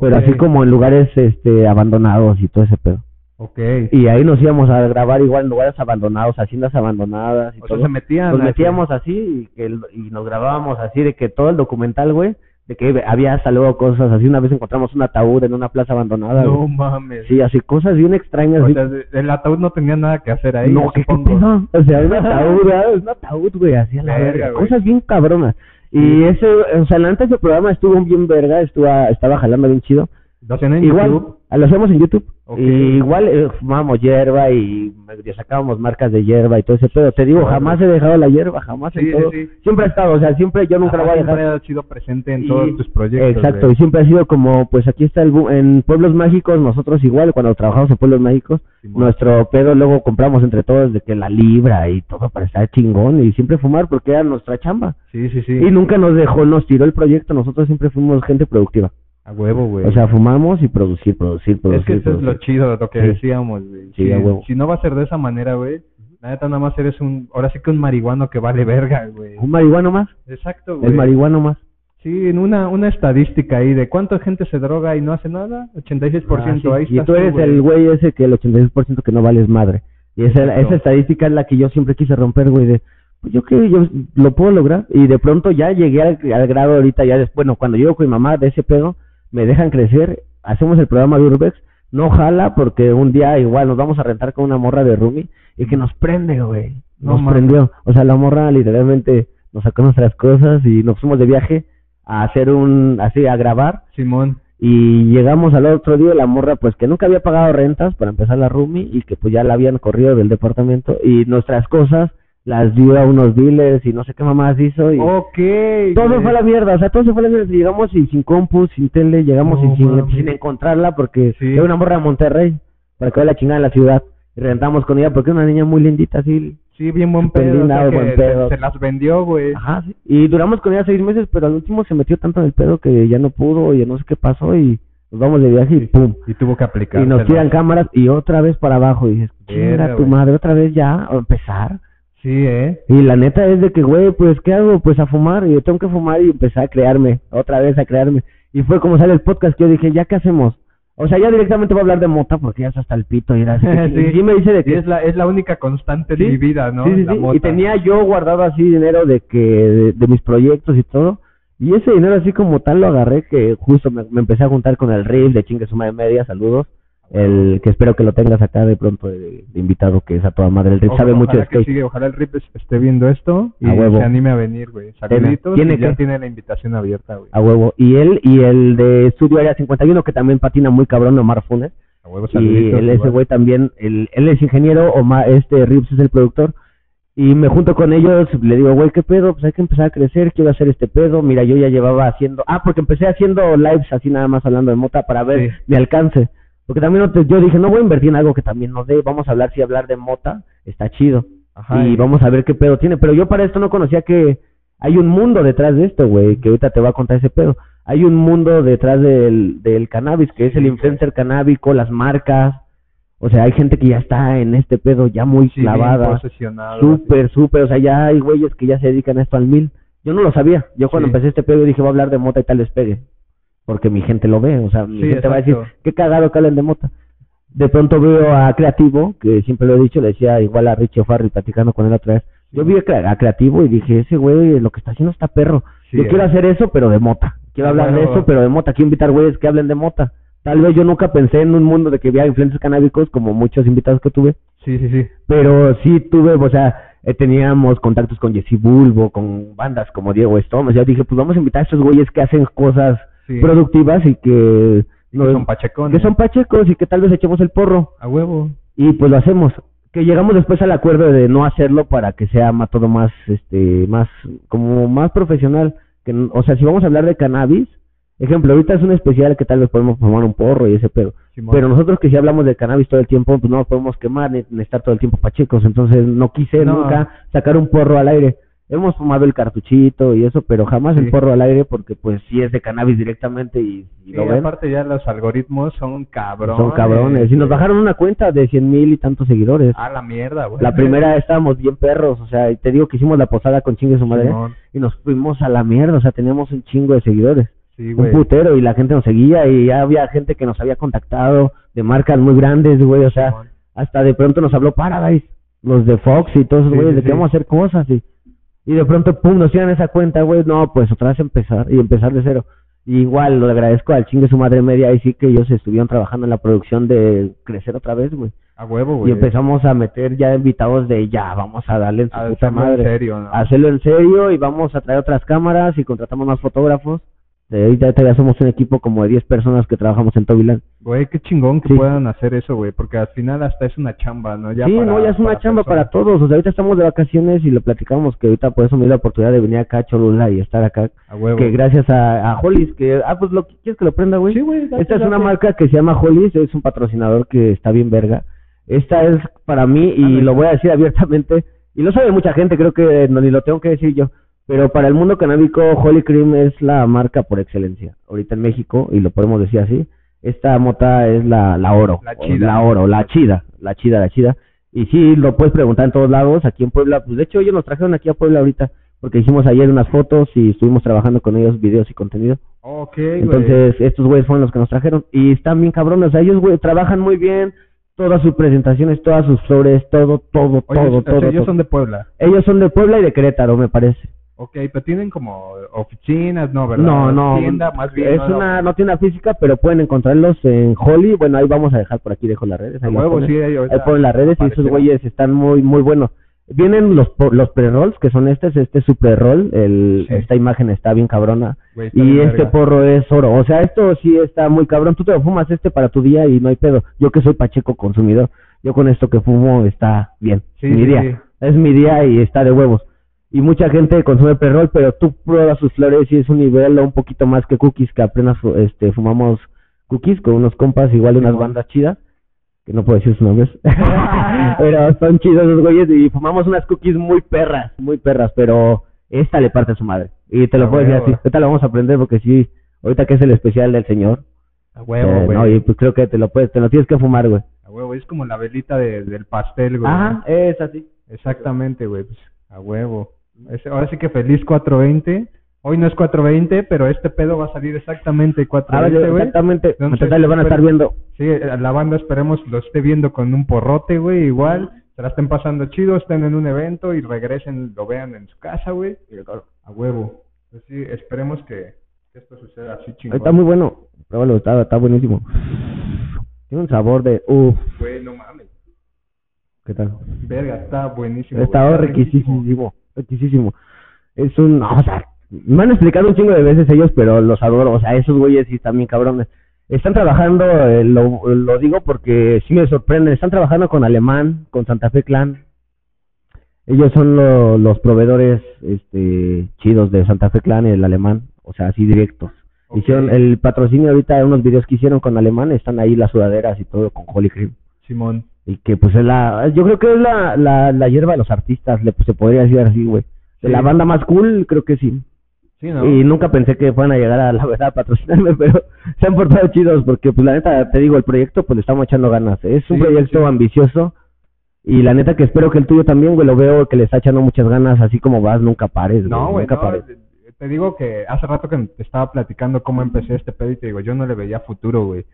Pero así como en lugares este abandonados y todo ese pedo. Ok. Y ahí nos íbamos a grabar igual en lugares abandonados, haciendas abandonadas y o sea, todo. se metían. Nos metíamos así y, que y nos grabábamos así de que todo el documental, güey, de que había hasta luego cosas así. Una vez encontramos un ataúd en una plaza abandonada. No güey. mames. Sí, así cosas bien extrañas. O así. sea, de- el ataúd no tenía nada que hacer ahí. no, ¿qué, qué supongo. pedo? O sea, un ataúd, un ataúd, güey, así a la Verga. Cosas bien cabronas. Y ese, o sea, antes ese programa estuvo bien verga, estuvo, estaba jalando bien chido. ¿Lo hacían en Igual, YouTube? Lo hacemos en YouTube. Y igual eh, fumábamos hierba y sacábamos marcas de hierba y todo ese pedo. Te digo, Claro. jamás he dejado la hierba, jamás Sí, en todo. sí. Siempre ha estado, o sea, siempre yo nunca la Ajá, voy a dejar. siempre ha sido presente en Y- todos tus proyectos. Exacto, y siempre ha sido como, pues aquí está el bu- en Pueblos Mágicos, nosotros igual, cuando trabajamos en Pueblos Mágicos, nuestro pedo luego compramos entre todos de que la libra y todo para estar chingón y siempre fumar porque era nuestra chamba. Sí, sí, sí. Y nunca nos dejó, nos tiró el proyecto, nosotros siempre fuimos gente productiva. A huevo, güey. O sea, fumamos y producir, producir, producir. es que eso es lo chido, lo que Sí. decíamos, güey. Sí, si, a huevo. si no va a ser de esa manera, güey, la neta nada más eres un, ahora sí que un marihuano que vale verga, güey. Un marihuano más, Exacto, güey. el marihuano más. Sí, en una, una estadística ahí de cuánta gente se droga y no hace nada, 86%, Ah, ahí sí. Y estás tú eres güey. el güey ese que el 86% que no vales madre. Y esa, Exacto. esa estadística es la que yo siempre quise romper, güey, de, pues yo que yo lo puedo lograr. Y de pronto ya llegué al, al grado ahorita, ya después, bueno, cuando llego con mi mamá de ese pedo, me dejan crecer, hacemos el programa de Urbex, no jala porque un día igual nos vamos a rentar con una morra de Rumi y que nos prende, güey. No Nos prendió. O sea, la morra literalmente nos sacó nuestras cosas y nos fuimos de viaje a hacer un, así, a grabar Simón. y llegamos al otro día la morra pues que nunca había pagado rentas para empezar la roomie y que pues ya la habían corrido del departamento y nuestras cosas las dio a unos dealers y no sé qué mamás hizo y todo güey. fue a la mierda, o sea, todo se fue a la mierda, llegamos y sin compu, sin tele, llegamos No y sin, sin encontrarla porque Sí. era una morra de Monterrey para que vaya la chingada en la ciudad y rentamos con ella porque es una niña muy lindita así, Sí, bien buen pedo. o linda, sea, que buen se- pedo. Se, las vendió, güey. ajá, sí. y duramos con ella seis meses pero al último se metió tanto en el pedo que ya no pudo y ya no sé qué pasó y nos vamos de viaje y pum, Y tuvo que aplicar. y nos tiran cámaras y otra vez para abajo. Y dices, chinga tu madre, otra vez ya, a empezar. Sí, ¿eh? Y la neta es de que, güey, pues, ¿qué hago? Pues a fumar. Y yo tengo que fumar y empecé a crearme, otra vez a crearme. Y fue como sale el podcast que yo dije, ¿ya qué hacemos? O sea, ya directamente voy a hablar de mota porque ya es hasta el pito y era así. Sí. y sí me dice de que es la, es la única constante Sí, de mi vida, ¿no? Sí, sí, La sí. mota. Y tenía yo guardado así dinero de que de, de mis proyectos y todo. Y ese dinero así como tal lo agarré que justo me, me empecé a juntar con el Riff de chingue suma de media, saludos. El que espero que lo tengas acá de pronto de, de invitado que es a toda madre. El Ojo, sabe mucho de skate. sí, ojalá el Rip es- esté viendo esto y se anime a venir, güey. Saluditos, Tiene y ya tiene la invitación abierta, güey. A huevo. Y él y el de Estudio Área 51 que también patina muy cabrón, Omar Funes. A huevo, Y él, ese güey también, el, él es ingeniero, Omar, este Rips es el productor. Y me junto con ellos, le digo, güey, ¿qué pedo? Pues hay que empezar a crecer, quiero hacer este pedo. Mira, yo ya llevaba haciendo... Ah, porque empecé haciendo lives así nada más hablando de mota para ver Sí. mi alcance. Porque también yo dije, no voy a invertir en algo que también no dé. Vamos a hablar, si hablar de mota está chido. Ajá, y vamos a ver qué pedo tiene. Pero yo para esto no conocía que hay un mundo detrás de esto, güey, que ahorita te voy a contar ese pedo. Hay un mundo detrás del, del cannabis, que es el influencer canábico, las marcas. O sea, hay gente que ya está en este pedo ya muy Sí, clavada. Súper, súper. O sea, ya hay güeyes que ya se dedican a esto al mil. Yo no lo sabía. Yo cuando Sí. empecé este pedo dije, voy a hablar de mota y tal despegue. Porque mi gente lo ve. O sea, mi Sí, gente va a decir, qué cagado que hablen de mota. De pronto veo a Creativo, que siempre lo he dicho, le decía igual a Richie Farri platicando con él otra vez. Yo vi a Cre- a Creativo y dije, ese güey lo que está haciendo está perro. Sí, yo eh. quiero hacer eso, pero de mota. Quiero hablar de eso, pero de mota. Quiero invitar güeyes que hablen de mota. Tal vez yo nunca pensé en un mundo de que había influencers canábicos como muchos invitados que tuve. Sí, sí, sí. Pero sí tuve, o sea, eh, teníamos contactos con Jesse Bulbo, con bandas como Diego Stomes. Yo dije, pues vamos a invitar a estos güeyes que hacen cosas Sí. productivas y que, Que nos- son pachecones. que son pachecos y que tal vez echemos el porro. A huevo. Y pues lo hacemos. Que llegamos después al acuerdo de no hacerlo para que sea ma- todo más, este, más, como más profesional. Que, o sea, si vamos a hablar de cannabis, ejemplo, ahorita es un especial que tal vez podemos formar un porro y ese pedo. Pero nosotros que si hablamos de cannabis todo el tiempo, pues no nos podemos quemar ni, ni estar todo el tiempo pachecos. Entonces no quise No. nunca sacar un porro al aire. Hemos fumado el cartuchito y eso, pero jamás Sí. el porro al aire porque pues sí es de cannabis directamente y, y Sí, lo ven. aparte ya los algoritmos son cabrones. Son cabrones. Y nos bajaron una cuenta de cien mil y tantos seguidores. A la mierda, güey. La primera estábamos bien perros, o sea, y te digo que hicimos la posada con chingue su madre y nos fuimos a la mierda, o sea, teníamos un chingo de seguidores, Sí, un putero y la gente nos seguía y ya había gente que nos había contactado de marcas muy grandes, güey, o sea, hasta de pronto nos habló Paradise, los de Fox y todos esos güeyes de que vamos a hacer cosas y y de pronto pum nos tiran esa cuenta, güey, no, pues otra vez empezar y empezar de cero. Y igual lo agradezco al chingue su madre media y sí que ellos estuvieron trabajando en la producción de crecer otra vez, güey. A huevo, Y güey. empezamos a meter ya invitados de ya, vamos a darle en su A puta hacerlo en madre. serio, ¿no? A hacerlo en serio y vamos a traer otras cámaras y contratamos más fotógrafos. De ahorita ya somos un equipo como de 10 personas que trabajamos en Tobiland. Güey, qué chingón que Sí. puedan hacer eso, güey, porque al final hasta es una chamba, ¿no? Ya sí, para- no, ya es una chamba para todos. O sea, ahorita estamos de vacaciones y lo platicamos que ahorita por eso me dio la oportunidad de venir acá a Cholula y estar acá. A huevo. Que gracias a, a Hollis, que, ah, pues lo ¿quieres que lo prenda, güey? Sí, güey. date, Esta es una date. marca que se llama Hollis, es un patrocinador que está bien verga. Esta es para mí, y Ah, lo voy a decir abiertamente, y lo sabe mucha gente, creo que no ni lo tengo que decir yo, pero para el mundo canábico, Holy Cream es la marca por excelencia. Ahorita en México, y lo podemos decir así, esta mota es la, la oro. La chida. La oro, la chida, la chida, la chida. Y sí, lo puedes preguntar en todos lados, aquí en Puebla, pues de hecho ellos nos trajeron aquí a Puebla ahorita, porque hicimos ayer unas fotos y estuvimos trabajando con ellos videos y contenido. Ok. Entonces, estos güeyes fueron los que nos trajeron. Y están bien cabrones. O sea, ellos, güey, trabajan muy bien. Todas sus presentaciones, todas sus flores, todo, todo, Oye, todo, todo. ellos todo. son de Puebla. Ellos son de Puebla y de Querétaro, me parece. Ok, pero tienen como oficinas, ¿no? ¿Verdad? No, no. Tienda, más bien. Es ¿no? una, no tiene una física, pero pueden encontrarlos en Holly. Bueno, ahí vamos a dejar por aquí, dejo las redes. Ahí, huevo, ponen. sí. Ahí, ahí ponen las redes y esos güeyes están muy, muy buenos. Vienen los, los pre-rolls, que son estos, este es su pre-roll. El, Sí. Esta imagen está bien cabrona. Güey, está Y este verga. porro es oro. O sea, esto sí está muy cabrón. Tú te lo fumas este para tu día y no hay pedo. Yo que soy pacheco consumidor, yo con esto que fumo está bien. Sí, mi sí, día. Es mi día y está de huevos. Y mucha gente consume perrol, pero tú pruebas sus flores y es un nivel un poquito más que cookies, que apenas este, fumamos cookies con unos compas, igual de unas bandas chidas, que no puedo decir sus nombres, pero son chidos los güeyes y fumamos unas cookies muy perras, muy perras, pero esta le parte a su madre. Y te lo A puedo decir así, ahorita lo vamos a aprender porque sí, ahorita que es el especial del señor, A huevo, eh, güey. no, y pues creo que te lo puedes, te lo tienes que fumar, güey. A huevo, es como la velita de, del pastel, güey. Ajá, es así. Exactamente, güey. Pues, a huevo. Ahora sí que feliz 420. Hoy no es 4.20, pero este pedo va a salir exactamente 4.20, güey. exactamente. Entonces, Entonces le van a estar viendo. Sí, la banda esperemos lo esté viendo con un porrote, güey, igual. Se la estén pasando chido, estén en un evento y regresen, lo vean en su casa, güey. A huevo. Pues sí, esperemos que, que esto suceda así chingón. Está muy bueno. Pruébalo, está, está buenísimo. Tiene un sabor de. Uff, Güey, no mames. ¿qué tal? Verga, está buenísimo. güey, Está riquísimo. riquísimo. Riquísimo. Es un. no, o sea, me han explicado un chingo de veces ellos, pero los adoro. O sea, esos güeyes sí están bien cabrones. Están trabajando, eh, lo, lo digo porque sí me sorprende. Están trabajando con Alemán, con Santa Fe Clan. Ellos son lo- los proveedores este, chidos de Santa Fe Clan y el Alemán. O sea, así directos. Hicieron el patrocinio ahorita, unos videos que hicieron con Alemán, están ahí las sudaderas y todo con Holy Cream. Simón. Y que pues es la, yo creo que es la, la, la hierba de los artistas, le, pues, se podría decir así, güey. De Sí. la banda más cool, creo que sí. Sí, ¿no? Y nunca pensé que fueran a llegar a la verdad a patrocinarme, pero se han portado chidos porque pues la neta, te digo, el proyecto pues le estamos echando ganas. Es un Sí, proyecto ambicioso y la neta que espero que el tuyo también, güey, lo veo que le está echando muchas ganas, así como vas, nunca pares, No, güey, nunca no, pares. te- te digo que hace rato que te estaba platicando cómo empecé este pedo y te digo, yo no le veía futuro, güey.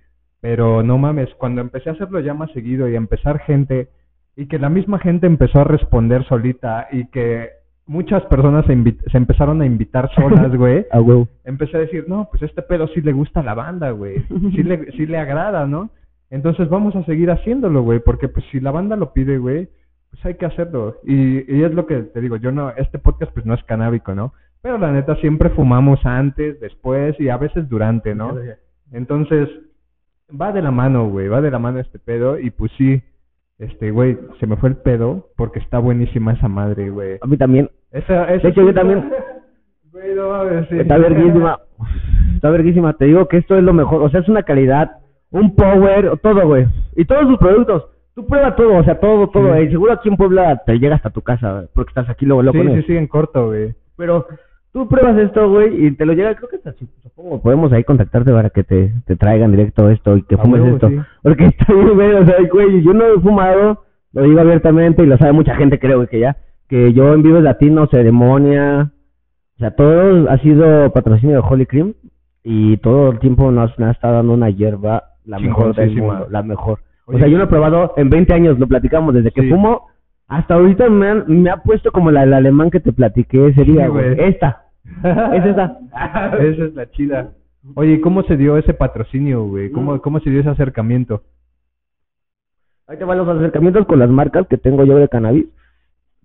Pero no mames, cuando empecé a hacerlo ya más seguido y a empezar gente, y que la misma gente empezó a responder solita y que muchas personas se, se empezaron a invitar solas, güey, Ah, güey. empecé a decir, no, pues este pedo sí le gusta a la banda, güey. Sí le, sí le agrada, ¿no? Entonces vamos a seguir haciéndolo, güey, porque pues si la banda lo pide, güey, pues hay que hacerlo. Y, y es lo que te digo, yo no, este podcast pues no es canábico, ¿no? Pero la neta siempre fumamos antes, después y a veces durante, ¿no? Entonces, va de la mano, güey, va de la mano este pedo y pues sí, este, güey, se me fue el pedo porque está buenísima esa madre, güey. A mí también. Esa, esa De hecho, yo también. Güey, no mames, sí. Está verguísima. Está verguísima. Te digo que esto es lo mejor. O sea, es una calidad, un power, todo, güey. Y todos sus productos. Tú prueba todo, o sea, todo, todo. Sí. Y seguro aquí en Puebla te llega hasta tu casa, porque estás aquí luego, luego Sí, sí, sí, en corto, güey. Pero tú pruebas esto, güey, y te lo llega, creo que hasta, supongo, podemos ahí contactarte para que te, te traigan directo esto y que fumes esto. sí. Porque está bien, güey, o sea, güey, yo no he fumado, lo digo abiertamente y lo sabe mucha gente, creo, güey, que ya, que yo en Vives Latino, Ceremonia, o sea, todo ha sido patrocinio de Holy Cream y todo el tiempo nos, nos está dando una hierba la mejor del mundo, la mejor. Oye, o sea, yo lo he probado en 20 años, lo platicamos desde que Sí. fumo hasta ahorita me, han- me ha puesto como la del alemán que te platiqué ese día, Sí, güey. güey. Esta. Es esa. Esa es la chida. Oye, ¿y ¿cómo se dio ese patrocinio, güey? ¿Cómo. ¿Cómo se dio ese acercamiento? Ahí te van los acercamientos con las marcas que tengo yo de cannabis.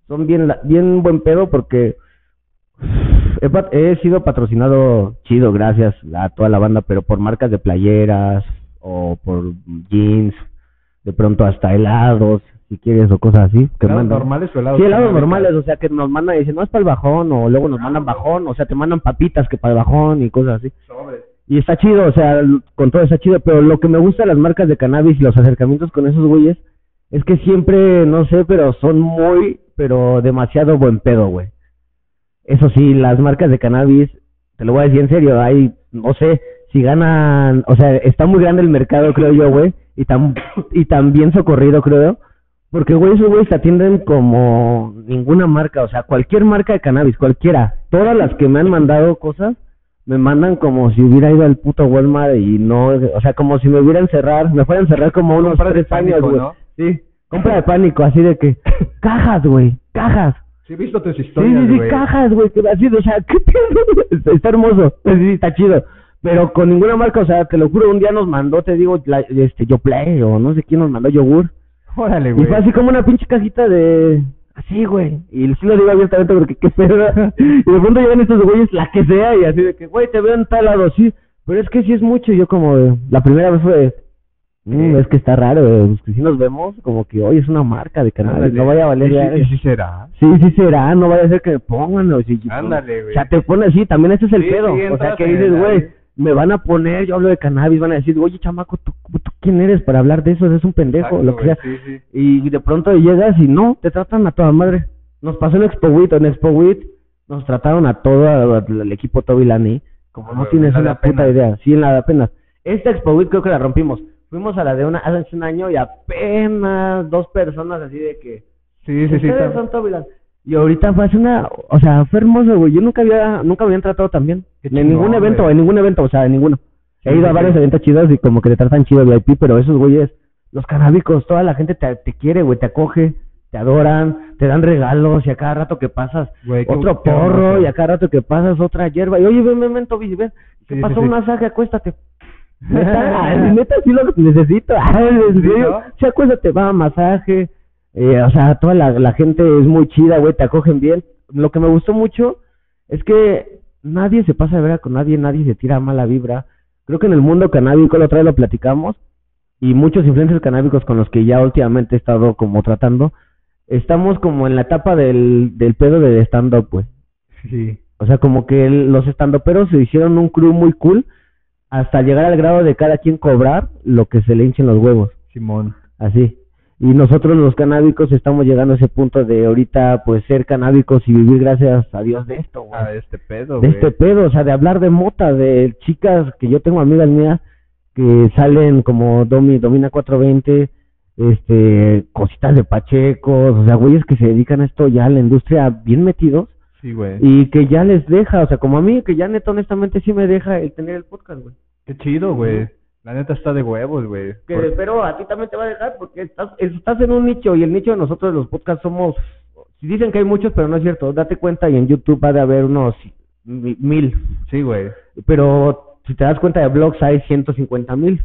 Son bien, bien buen pedo porque he, he sido patrocinado chido, gracias a toda la banda, pero por marcas de playeras o por jeans, de pronto hasta helados, si quieres, o cosas así. Que ¿Helados mandan. normales o helados Sí, helados normales, o sea, que nos mandan y dicen, no es para el bajón, o luego nos mandan bajón, o sea, te mandan papitas que para el bajón y cosas así. Y está chido, o sea, con todo está chido, pero lo que me gusta de las marcas de cannabis y los acercamientos con esos güeyes es que siempre, no sé, pero son muy, pero demasiado buen pedo, güey. Eso sí, las marcas de cannabis, te lo voy a decir en serio, hay, no sé, si ganan, o sea, está muy grande el mercado, creo yo, güey, y tan, y tan bien socorrido, creo, porque, güey, esos güeyes atienden como ninguna marca, o sea, cualquier marca de cannabis, cualquiera, todas las que me han mandado cosas, me mandan como si hubiera ido al puto Walmart y no, o sea, como si me hubieran cerrar, me fueran a cerrar como unos Compra de tres años, pánico, güey. ¿no? Sí, compra de pánico, así de que, cajas, güey, cajas. Sí, he visto tus Sí, historias, sí, sí, güey. cajas, güey, así, o sea, ¿qué? Está, está hermoso, sí, está chido. Pero con ninguna marca, o sea, te lo juro, un día nos mandó, te digo, la, este, yo play, o no sé quién nos mandó yogur. Órale, Y güey. fue así como una pinche cajita de... Así, güey. Y sí lo digo abiertamente porque qué pedo. y de pronto llegan estos güeyes, la que sea, y así de que, güey, te veo en tal lado, sí. Pero es que sí es mucho. Y yo como, la primera vez fue... "Mm, es que está raro, eh, pues que si nos vemos, como que hoy es una marca de cannabis, Ándale. no vaya a valer ¿Y si- ¿Y si será? Sí, sí será, no vaya a ser que me pongan, o si, Ándale, O güey. sea, te pones así, también ese es el Sí, pedo. sí, o sea, entras que en dices, el- güey, me van a poner, yo hablo de cannabis, van a decir, oye, chamaco, ¿tú, tú quién eres para hablar de eso? Eres un pendejo, Exacto, lo que sea. Sí, sí. Y de pronto llegas y no, te tratan a toda madre. Nos pasó en Expo Wit, en Expo Wit nos trataron a todo el equipo Toby Lani, como no tienes una puta idea. Sí, en la de apenas. Esta Expo Wit creo que la rompimos. Fuimos a la de una hace un año y apenas dos personas así de que Sí, sí, sí. ustedes tam- son Toby Land. Y ahorita fue una, o sea, fue hermoso, güey. Yo nunca había, nunca me habían tratado tan bien. En ningún evento, güey. en ningún evento, o sea, en ninguno. He Sí, ido a varios sí. eventos chidos y como que te tratan chido VIP, pero esos güeyes, los canábicos, toda la gente te, te quiere, güey, te acoge, te adoran, te dan regalos y a cada rato que pasas Güey, otro porro y a cada rato que pasas otra hierba. Y oye, ven, ven, ven, Toby, ven. ¿Qué Sí, pasó? Un masaje, acuéstate. Neta, neta sí lo necesito. Ay, en serio. ¿no? Sí, acuéstate, va, masaje. Eh, o sea, toda la, la gente es muy chida, güey, te acogen bien. Lo que me gustó mucho es que nadie se pasa de vera con nadie, nadie se tira mala vibra. Creo que en el mundo canábico, la otra vez lo platicamos, y muchos influencers canábicos con los que ya últimamente he estado como tratando, estamos como en la etapa del, del pedo de stand-up, güey. Sí. O sea, como que el- los estandoperos se hicieron un crew muy cool hasta llegar al grado de cada quien cobrar lo que se le hinchen los huevos, Simón. así. Y nosotros los canábicos estamos llegando a ese punto de ahorita pues ser canábicos y vivir gracias a Dios de esto, güey. A este pedo, de este pedo, o sea, de hablar de mota, de chicas que yo tengo amigas mías que salen como Domi, Domina 420, este, cositas de pachecos, o sea, güeyes que se dedican a esto ya a la industria bien metidos Sí, güey. y que ya les deja, o sea, como a mí, que ya neta honestamente sí me deja el tener el podcast, güey. Qué chido, güey. La neta está de huevos, güey. Que, Por- pero a ti también te va a dejar porque estás, estás en un nicho y el nicho de nosotros los podcasts somos, dicen que hay muchos, pero no es cierto, date cuenta y en YouTube ha de haber unos mi- mil, Sí, güey. pero si te das cuenta de blogs hay 150 mil.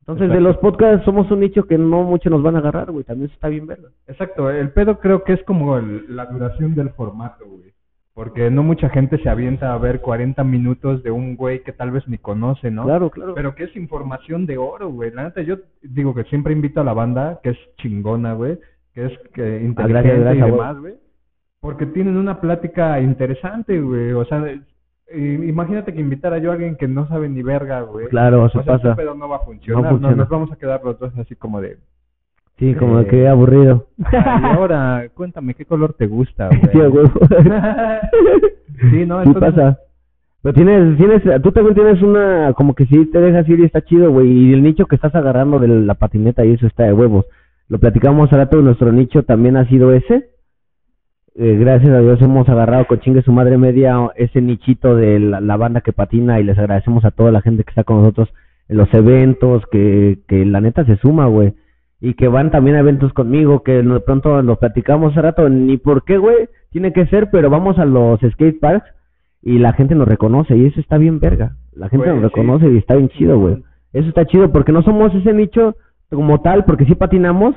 Entonces de los podcasts somos un nicho que no muchos nos van a agarrar, güey, también está bien verlo. Exacto, el pedo creo que es como el- la duración del formato, güey. Porque no mucha gente se avienta a ver 40 minutos de un güey que tal vez ni conoce, ¿no? Claro, claro. Pero que es información de oro, güey. La neta, yo digo que siempre invito a la banda, que es chingona, güey. Que es que inteligente gracias, gracias, y demás, güey. Porque tienen una plática interesante, güey. O sea, imagínate que invitara yo a alguien que no sabe ni verga, güey. Claro, se o sea, pasa. este pedo no va a funcionar. No No funciona. nos vamos a quedar los dos así como de... Sí, como Eh, que aburrido. "Ay, ahora, cuéntame, ¿qué color te gusta, güey? Sí, huevo. Sí, no, entonces- pasa. Pero tienes, tienes, tú también tienes una, como que sí te dejas ir y está chido, güey. Y el nicho que estás agarrando de la patineta y eso está de huevos. Lo platicamos ahora todo, nuestro nicho también ha sido ese. Eh, gracias a Dios hemos agarrado con chingue su madre media ese nichito de la, la banda que patina y les agradecemos a toda la gente que está con nosotros en los eventos, que, que la neta se suma, güey. Y que van también a eventos conmigo, que de pronto lo platicamos hace rato, ni por qué, güey, tiene que ser, pero vamos a los skate parks y la gente nos reconoce y eso está bien verga. La gente Güey, nos sí. reconoce y está bien chido, güey. Eso está chido porque no somos ese nicho como tal, porque sí patinamos,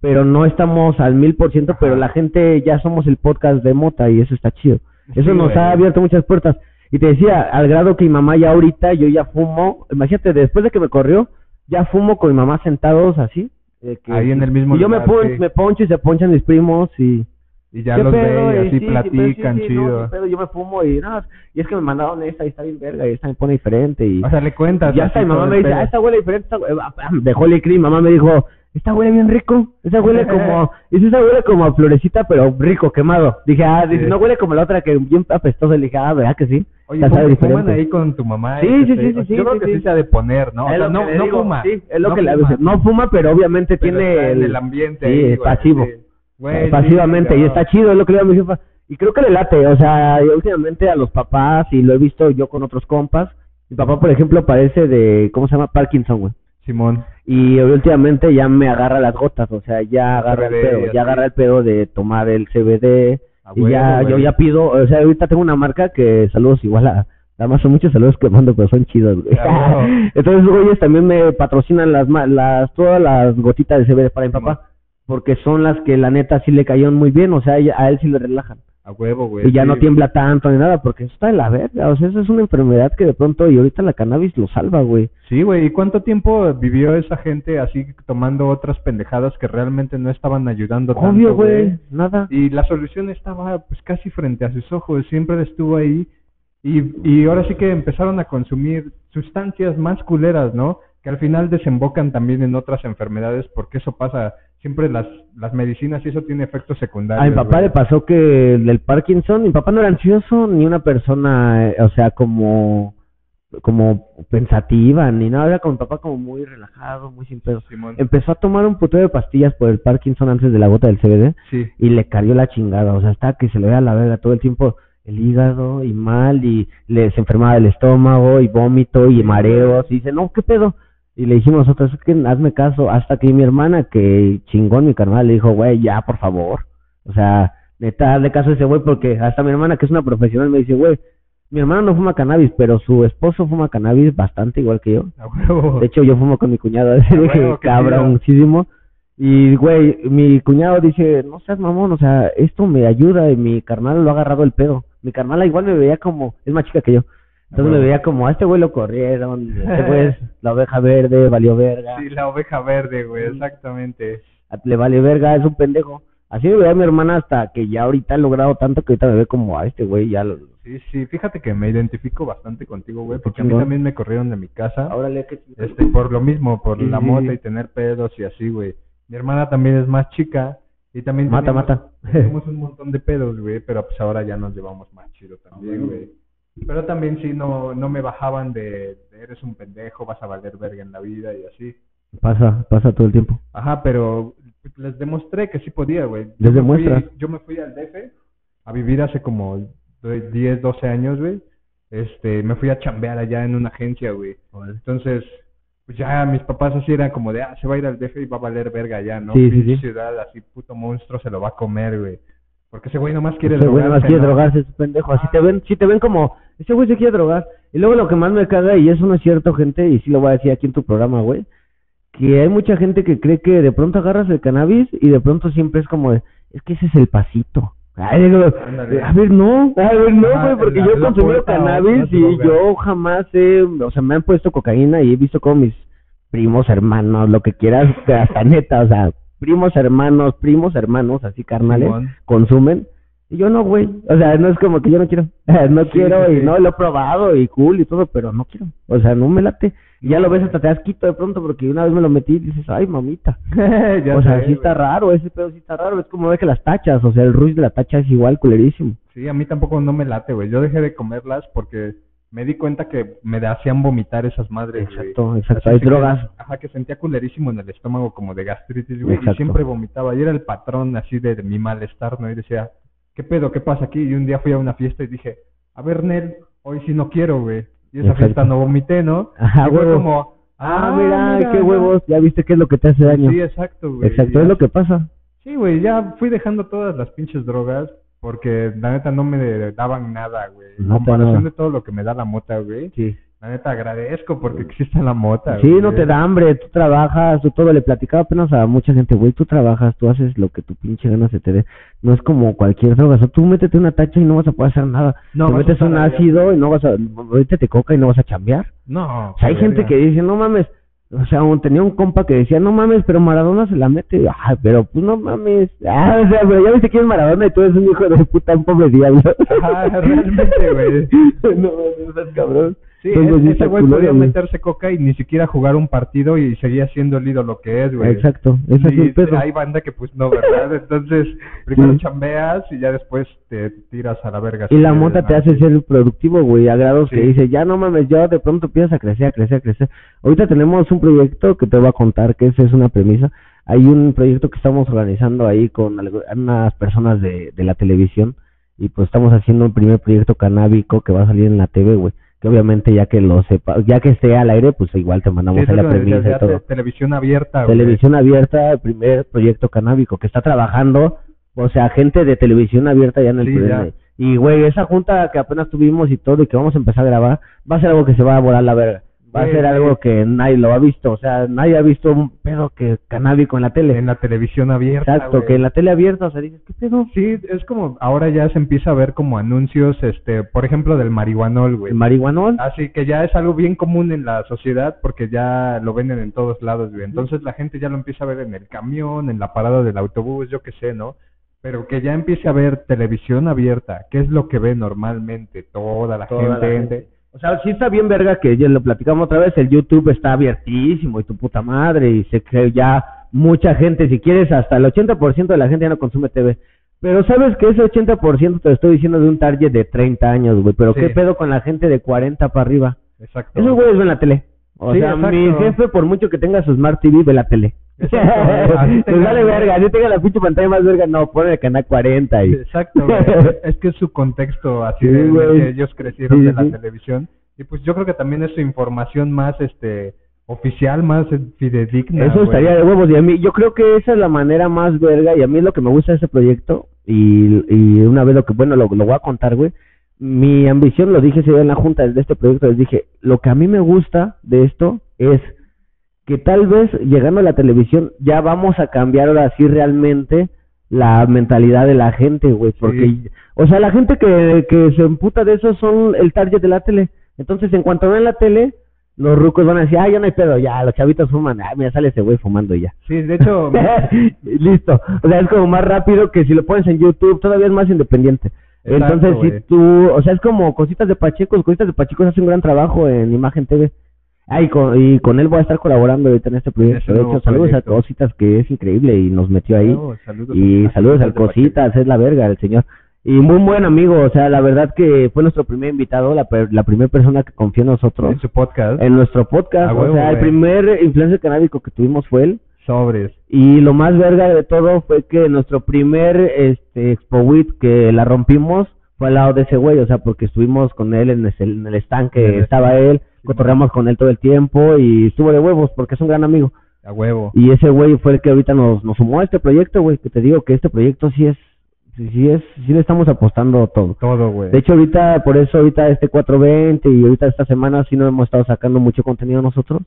pero no estamos al mil por ciento, pero la gente ya somos el podcast de mota y eso está chido. Eso Sí, nos güey. ha abierto muchas puertas. Y te decía, al grado que mi mamá ya ahorita, yo ya fumo, imagínate, después de que me corrió, ya fumo con mi mamá sentados así. De que- Ahí en el mismo y yo me, lugar, pon- sí. me poncho y se ponchan mis primos y... Y ya ¿Qué los pedo? ve y Y así sí, pero platican, sí, no, chido. qué pedo, yo me fumo y no, y es que me mandaron esta y está bien verga y esta me pone diferente y O sea, le cuentas. ya así está, mi mamá me dice, ah, esta huele diferente, esta ah, ah, de Holy Cream, mamá me dijo, esta huele bien rico, esta huele como, dice, esta huele como a florecita pero rico, quemado. Dije, ah, dice, Sí. no huele como la otra que bien apestosa, le dije, ah, ¿verdad que sí? Oye, Ya sabe ¿fuman, diferente. fuman ahí con tu mamá? Sí, y sí, te- sí, sí, sí, Yo creo sí, que sí. sí se ha de poner, ¿no? O sea, no, no digo, fuma. Sí, es lo no que le fuma, No fuma, pero obviamente pero tiene está en el, el ambiente. sí, ahí, es pasivo. sí. Güey, sí, pasivamente y está chido, es lo que le digo a mi jefa. Y creo que le late, o sea, últimamente a los papás, y lo he visto yo con otros compas, mi papá, por ejemplo, parece de, ¿cómo se llama? Parkinson, güey. Simón. Y últimamente ya me agarra las gotas, o sea, ya agarra el pedo, ya agarra el pedo de tomar el CBD. Y ya, yo ya pido, o sea, ahorita tengo una marca que, saludos igual a, nada más son muchos saludos que mando, pero son chidos, güey. Entonces, güeyes también me patrocinan las, ma- las, todas las gotitas de CBD para mi papá, porque son las que la neta sí le cayeron muy bien, o sea, a él sí le relajan. A huevo, güey. Y ya sí. no tiembla tanto ni nada, porque eso está de la verga, o sea, eso es una enfermedad que de pronto, y ahorita la cannabis lo salva, güey. Sí, güey. ¿Y cuánto tiempo vivió esa gente así tomando otras pendejadas que realmente no estaban ayudando tanto, Obvio, güey, nada. Y la solución estaba pues casi frente a sus ojos, siempre estuvo ahí. Y, y ahora sí que empezaron a consumir sustancias más culeras, ¿no? Que al final desembocan también en otras enfermedades, porque eso pasa, siempre las, las medicinas y eso tiene efectos secundarios. A mi papá güey. le pasó que el del Parkinson, mi papá no era ansioso ni una persona, eh, o sea, como como pensativa ni nada, era con mi papá como muy relajado, muy sin pedo. Simón. Empezó a tomar un puteo de pastillas por el Parkinson antes de la gota del CBD Sí. y le cayó la chingada, o sea, hasta que se le veía la verga todo el tiempo el hígado y mal y le se enfermaba el estómago y vómito y mareos y dice, "No, ¿qué pedo?" Y le dijimos nosotros, "Es que hazme caso." Hasta que mi hermana que chingón mi carnal le dijo, "Güey, ya, por favor." O sea, neta, hazle caso a ese güey porque hasta mi hermana que es una profesional me dice, "Güey, mi hermano no fuma cannabis, pero su esposo fuma cannabis bastante igual que yo." De hecho, yo fumo con mi cuñado, huevo, qué cabroncísimo. Y, güey, mi cuñado dice, no seas mamón, o sea, esto me ayuda y mi carnal lo ha agarrado el pedo. Mi carnal igual me veía como, es más chica que yo. Entonces me veía como, a este güey lo corrieron, este güey es la oveja verde, valió verga, Sí, la oveja verde, güey, exactamente. le vale verga, es un pendejo. Así me veía mi hermana hasta que ya ahorita he logrado tanto que ahorita me ve como, a este güey ya lo... Sí, sí, fíjate que me identifico bastante contigo, güey, porque a mí también me corrieron de mi casa. Órale, que... Este, por lo mismo, por Sí, la mota y tener pedos y así, güey. Mi hermana también es más chica y también Mata, tenemos, mata. tenemos un montón de pedos, güey, pero pues ahora ya nos llevamos más chido también, güey. Pero también sí, no, no me bajaban de, de eres un pendejo, vas a valer verga en la vida y así. Pasa, pasa todo el tiempo. Ajá, pero les demostré que sí podía, güey. Les demuestras. Yo me fui al DF a vivir hace como de- 10, 12 años, güey. Este, me fui a chambear allá en una agencia, güey. Entonces, pues ya mis papás así eran como de, ah, se va a ir al DF y va a valer verga ya, ¿no? Sí, sí, sí. ciudad, así puto monstruo se lo va a comer, güey. Porque ese güey nomás quiere ese güey drogarse, nomás quiere ¿no? drogarse, es pendejo. Así te ven, si te ven como, ese güey se quiere drogar. Y luego lo que más me caga, y eso no es cierto, gente, y sí lo voy a decir aquí en tu programa, güey, que hay mucha gente que cree que de pronto agarras el cannabis y de pronto siempre es como de, es que ese es el pasito. Ay, digo, Ándale. a ver, no, a ver, no, Ajá, güey, porque la- yo he consumido cannabis y yo jamás he, o sea, me han puesto cocaína y he visto como mis primos, hermanos, lo que quieras, que hasta neta, o sea, primos, hermanos, primos, hermanos, así carnales, consumen. Y yo no, güey. O sea, no es como que yo no quiero. no Sí, quiero sí, y no lo he probado y cool y todo, pero no quiero. O sea, no me late. Y ya lo ves hasta te das quito de pronto porque una vez me lo metí y dices, ay, mamita. O sea, sé, sí está raro, ese pedo sí está raro. Es como ve que las tachas, o sea, el ruido de la tacha es igual, culerísimo. Sí, a mí tampoco no me late, güey. Yo dejé de comerlas porque me di cuenta que me hacían vomitar esas madres, güey. Exacto, exacto. Así Hay que- drogas. Ajá, que sentía culerísimo en el estómago como de gastritis, güey. Y siempre vomitaba. Y era el patrón así de, de mi malestar, ¿no? Y decía, ¿qué pedo? ¿Qué pasa aquí? Y un día fui a una fiesta y dije, a ver, Nel, hoy sí no quiero, güey. Y esa Exacto. fiesta no vomité, ¿no? Ajá, y fue como, Ah, mira, mira, qué huevos. Ya viste qué es lo que te hace daño. Sí, exacto, güey. exacto, es lo que pasa. Sí, güey, ya fui dejando todas las pinches drogas porque la neta no me daban nada, güey. En comparación nada. de todo lo que me da la mota, güey. Sí. La neta agradezco porque existe la mota, Sí, güey. no te da hambre, tú trabajas, tú todo. Le platicaba apenas a mucha gente, güey, tú trabajas, tú haces lo que tu pinche gana se te dé. No es como cualquier droga, o sea, tú métete una tacha y no vas a poder hacer nada. No, te metes un ácido y no vas a, ahorita te coca y no vas a chambear. No. O sea, hay gente que dice, no mames, o sea, un- tenía un compa que decía, no mames, pero Maradona se la mete. Ah, pero pues no mames. Ah, o sea, pero ya viste quién es Maradona y tú eres un hijo de puta, un pobre diablo. Ajá, realmente, güey. no mames, estás cabrón. Sí, Entonces, es- ese güey podía meterse coca y ni siquiera jugar un partido y seguía siendo el ídolo que es, güey. Exacto, ese es Y el pedo. hay banda que pues no, ¿verdad? Entonces, primero Sí. chambeas y ya después te tiras a la verga. Y la mota te hace ser productivo, güey, a grados que dice, ya no mames, ya de pronto empiezas a crecer, a crecer, a crecer. Ahorita tenemos un proyecto que te voy a contar, que esa es una premisa. Hay un proyecto que estamos organizando ahí con unas personas de, de la televisión y pues estamos haciendo un primer proyecto canábico que va a salir en la TV, güey. Que obviamente ya que lo sepa, ya que esté al aire, pues igual te mandamos Sí, eso la premisa y todo. te- televisión abierta. Televisión abierta, el primer proyecto canábico que está trabajando, o sea, gente de televisión abierta ya en el Sí, ya. Y güey, esa junta que apenas tuvimos y todo y que vamos a empezar a grabar, va a ser algo que se va a volar la verga. Va a ser sí. algo que nadie lo ha visto, o sea, nadie ha visto un pedo que canábico en la tele. En la televisión abierta, Exacto, güey. que en la tele abierta, o sea, dices, ¿qué pedo? Sí, es como, ahora ya se empieza a ver como anuncios, este, por ejemplo, del marihuanol, güey. El marihuanol. Así que ya es algo bien común en la sociedad porque ya lo venden en todos lados, güey. Entonces la gente ya lo empieza a ver en el camión, en la parada del autobús, yo qué sé, ¿no? Pero que ya empiece a ver televisión abierta, que es lo que ve normalmente toda la Toda la gente. O sea, sí está bien verga que ya lo platicamos otra vez, el YouTube está abiertísimo y tu puta madre y sé que ya mucha gente, si quieres, hasta el 80% de la gente ya no consume TV. Pero sabes que ese 80% te lo estoy diciendo de un target de 30 años, güey, pero Sí. qué pedo con la gente de 40 para arriba. Exacto. Esos güeyes ven la tele. O Sí, sea, exacto. mi jefe, por mucho que tenga su Smart TV, ve la tele. Exacto. Vale verga, así tenga la pinche pantalla más verga, no, pone el canal 40 y... Exacto, güey. es que es su contexto así Sí, de, güey. que ellos crecieron Sí, de la sí. televisión. Y pues yo creo que también es su información más este oficial, más fidedigna. Eso güey. estaría de huevos y a mí, yo creo que esa es la manera más verga y a mí es lo que me gusta de ese proyecto y, y una vez lo que, bueno, lo, lo voy a contar, güey. Mi ambición, lo dije ese día en la junta de este proyecto, les dije, lo que a mí me gusta de esto es que tal vez llegando a la televisión ya vamos a cambiar ahora sí realmente la mentalidad de la gente, güey, porque, Sí. o sea, la gente que, que se emputa de eso son el target de la tele. Entonces, en cuanto ven la tele, los rucos van a decir, ah, ya no hay pedo, ya, los chavitos fuman, ah, mira, sale ese güey fumando ya. Sí, de hecho, Listo. O sea, es como más rápido que si lo pones en YouTube, todavía es más independiente. Exacto, Entonces, si tú, o sea, es como cositas de Pacheco, cositas de Pacheco hace un gran trabajo en Imagen TV. Ah, y con, y con él voy a estar colaborando ahorita en este proyecto. De hecho, saludos proyecto. a Cositas, que es increíble y nos metió ahí. Oh, saludos y a- saludos a al. Cositas, es la verga el señor. Y muy buen amigo, o sea, la verdad que fue nuestro primer invitado, la, per- la primera persona que confió en nosotros En su podcast. en nuestro podcast. O huevo, sea, el primer influencer canábico que tuvimos fue él. Sobres. Y lo más verga de todo fue que nuestro primer este, Expo Week que la rompimos fue al lado de ese güey, o sea, porque estuvimos con él en, el stand que En el estaba él, cotorreamos con él todo el tiempo y estuvo de huevos porque es un gran amigo. A huevo. Y ese güey fue el que ahorita nos, nos sumó a este proyecto, güey, que te digo que este proyecto sí es, sí, sí es, sí le estamos apostando todo. Todo, güey. De hecho, ahorita, por eso ahorita este 420 y ahorita esta semana sí no hemos estado sacando mucho contenido nosotros,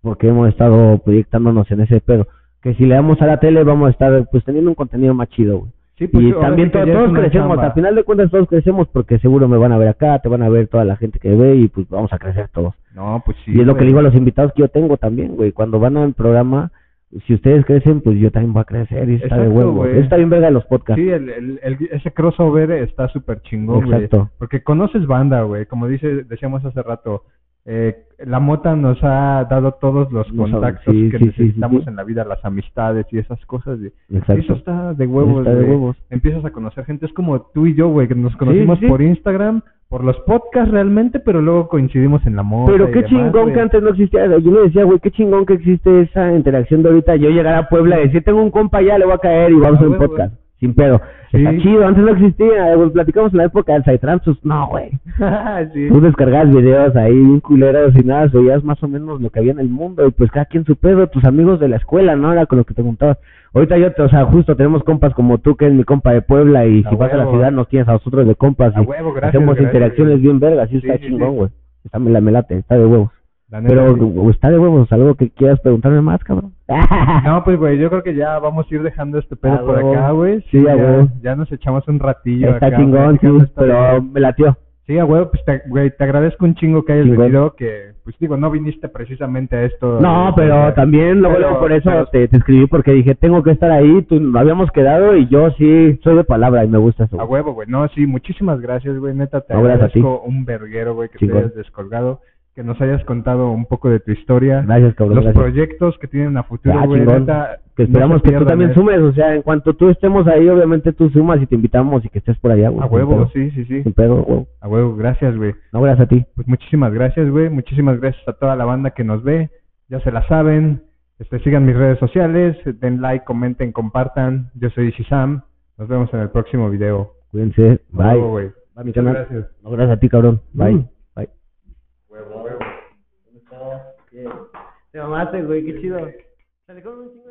porque hemos estado proyectándonos en ese pedo. Que si le damos a la tele vamos a estar pues teniendo un contenido más chido, güey. Sí, pues, y también to- todos crecemos, chamba. al final de cuentas todos crecemos porque seguro me van a ver acá, te van a ver toda la gente que ve y pues vamos a crecer todos. No, pues sí. y es lo que le digo a los invitados que yo tengo también, güey, cuando van al programa, si ustedes crecen, pues yo también voy a crecer y eso está de huevo. güey. Eso está bien verga de los podcasts. Sí, el, el, el- ese crossover está súper chingón, güey. Exacto. Porque conoces banda, güey. Como dice, decíamos hace rato, eh, la mota nos ha dado todos los contactos sí, que sí, necesitamos sí. en la vida, las amistades y esas cosas. Exacto. Eso está de huevos, Está de huevos. Empiezas a conocer gente. Es como tú y yo, güey, que nos conocimos por Instagram, por los podcasts realmente, pero luego coincidimos en la moda. Pero qué demás, chingón güey. que antes no existía. Yo le decía, güey, qué chingón que existe esa interacción de ahorita. Yo llegar a Puebla y decir, tengo un compa ya, le voy a caer y vamos a un podcast. Sin pedo. Sí. Está chido, antes no existía. güey, platicamos en la época del Psytrance. pues, No, güey. sí. Tú descargabas videos ahí, bien culeros y nada, veías más o menos lo que había en el mundo. Y pues cada quien su pedo, tus amigos de la escuela, ¿no? Era con lo que te juntabas. Ahorita yo, te- o sea, justo tenemos compas como tú, que es mi compa de Puebla. Y A si vas a la ciudad, nos tienes a nosotros de compas. A y huevo, gracias, hacemos gracias, interacciones bien vergas. Sí, Sí, está chingón, güey. Está, me la me late, está de huevos. Pero sí. güey, está de huevos, algo que quieras preguntarme más, cabrón. No, pues, güey, yo creo que ya vamos a ir dejando este pedo Ah, por huevo. acá, güey. Sí, a ya, ya nos echamos un ratillo está acá chingón, sí, pero me latió. Sí, a huevo, pues, te, güey, te agradezco un chingo que hayas venido, que, pues, digo, no viniste precisamente a esto. No, eh, pero eh, también luego, pero- luego por eso pero- te, te escribí porque dije, tengo que estar ahí, tú habíamos quedado y yo sí soy de palabra y me gusta eso. A huevo, güey. No, sí, muchísimas gracias, güey. Neta, te No, agradezco un verguero, güey, que te hayas descolgado, que nos hayas contado un poco de tu historia, Gracias, cabrón. los gracias. proyectos que tienen a futuro, Ah, güey. Neta, Que esperamos que tú también esto. sumes, o sea, en cuanto tú estemos ahí, obviamente tú sumas y te invitamos y que estés por allá, güey. A huevo, sí, sí, sí. Sin pedo, güey. A huevo, gracias, güey. No, gracias a ti. Pues muchísimas gracias, güey. Muchísimas gracias a toda la banda que nos ve. Ya se la saben. Este, sigan mis redes sociales. Den like, comenten, compartan. Yo soy Shizam. Nos vemos en el próximo video. Cuídense. Bye. huevo, güey. Bye, mi Muchas canal. gracias. No, gracias a ti, cabrón. Bye. Mm. Bye. Huevo. Te mamaste, güey, qué chido. Sale con un.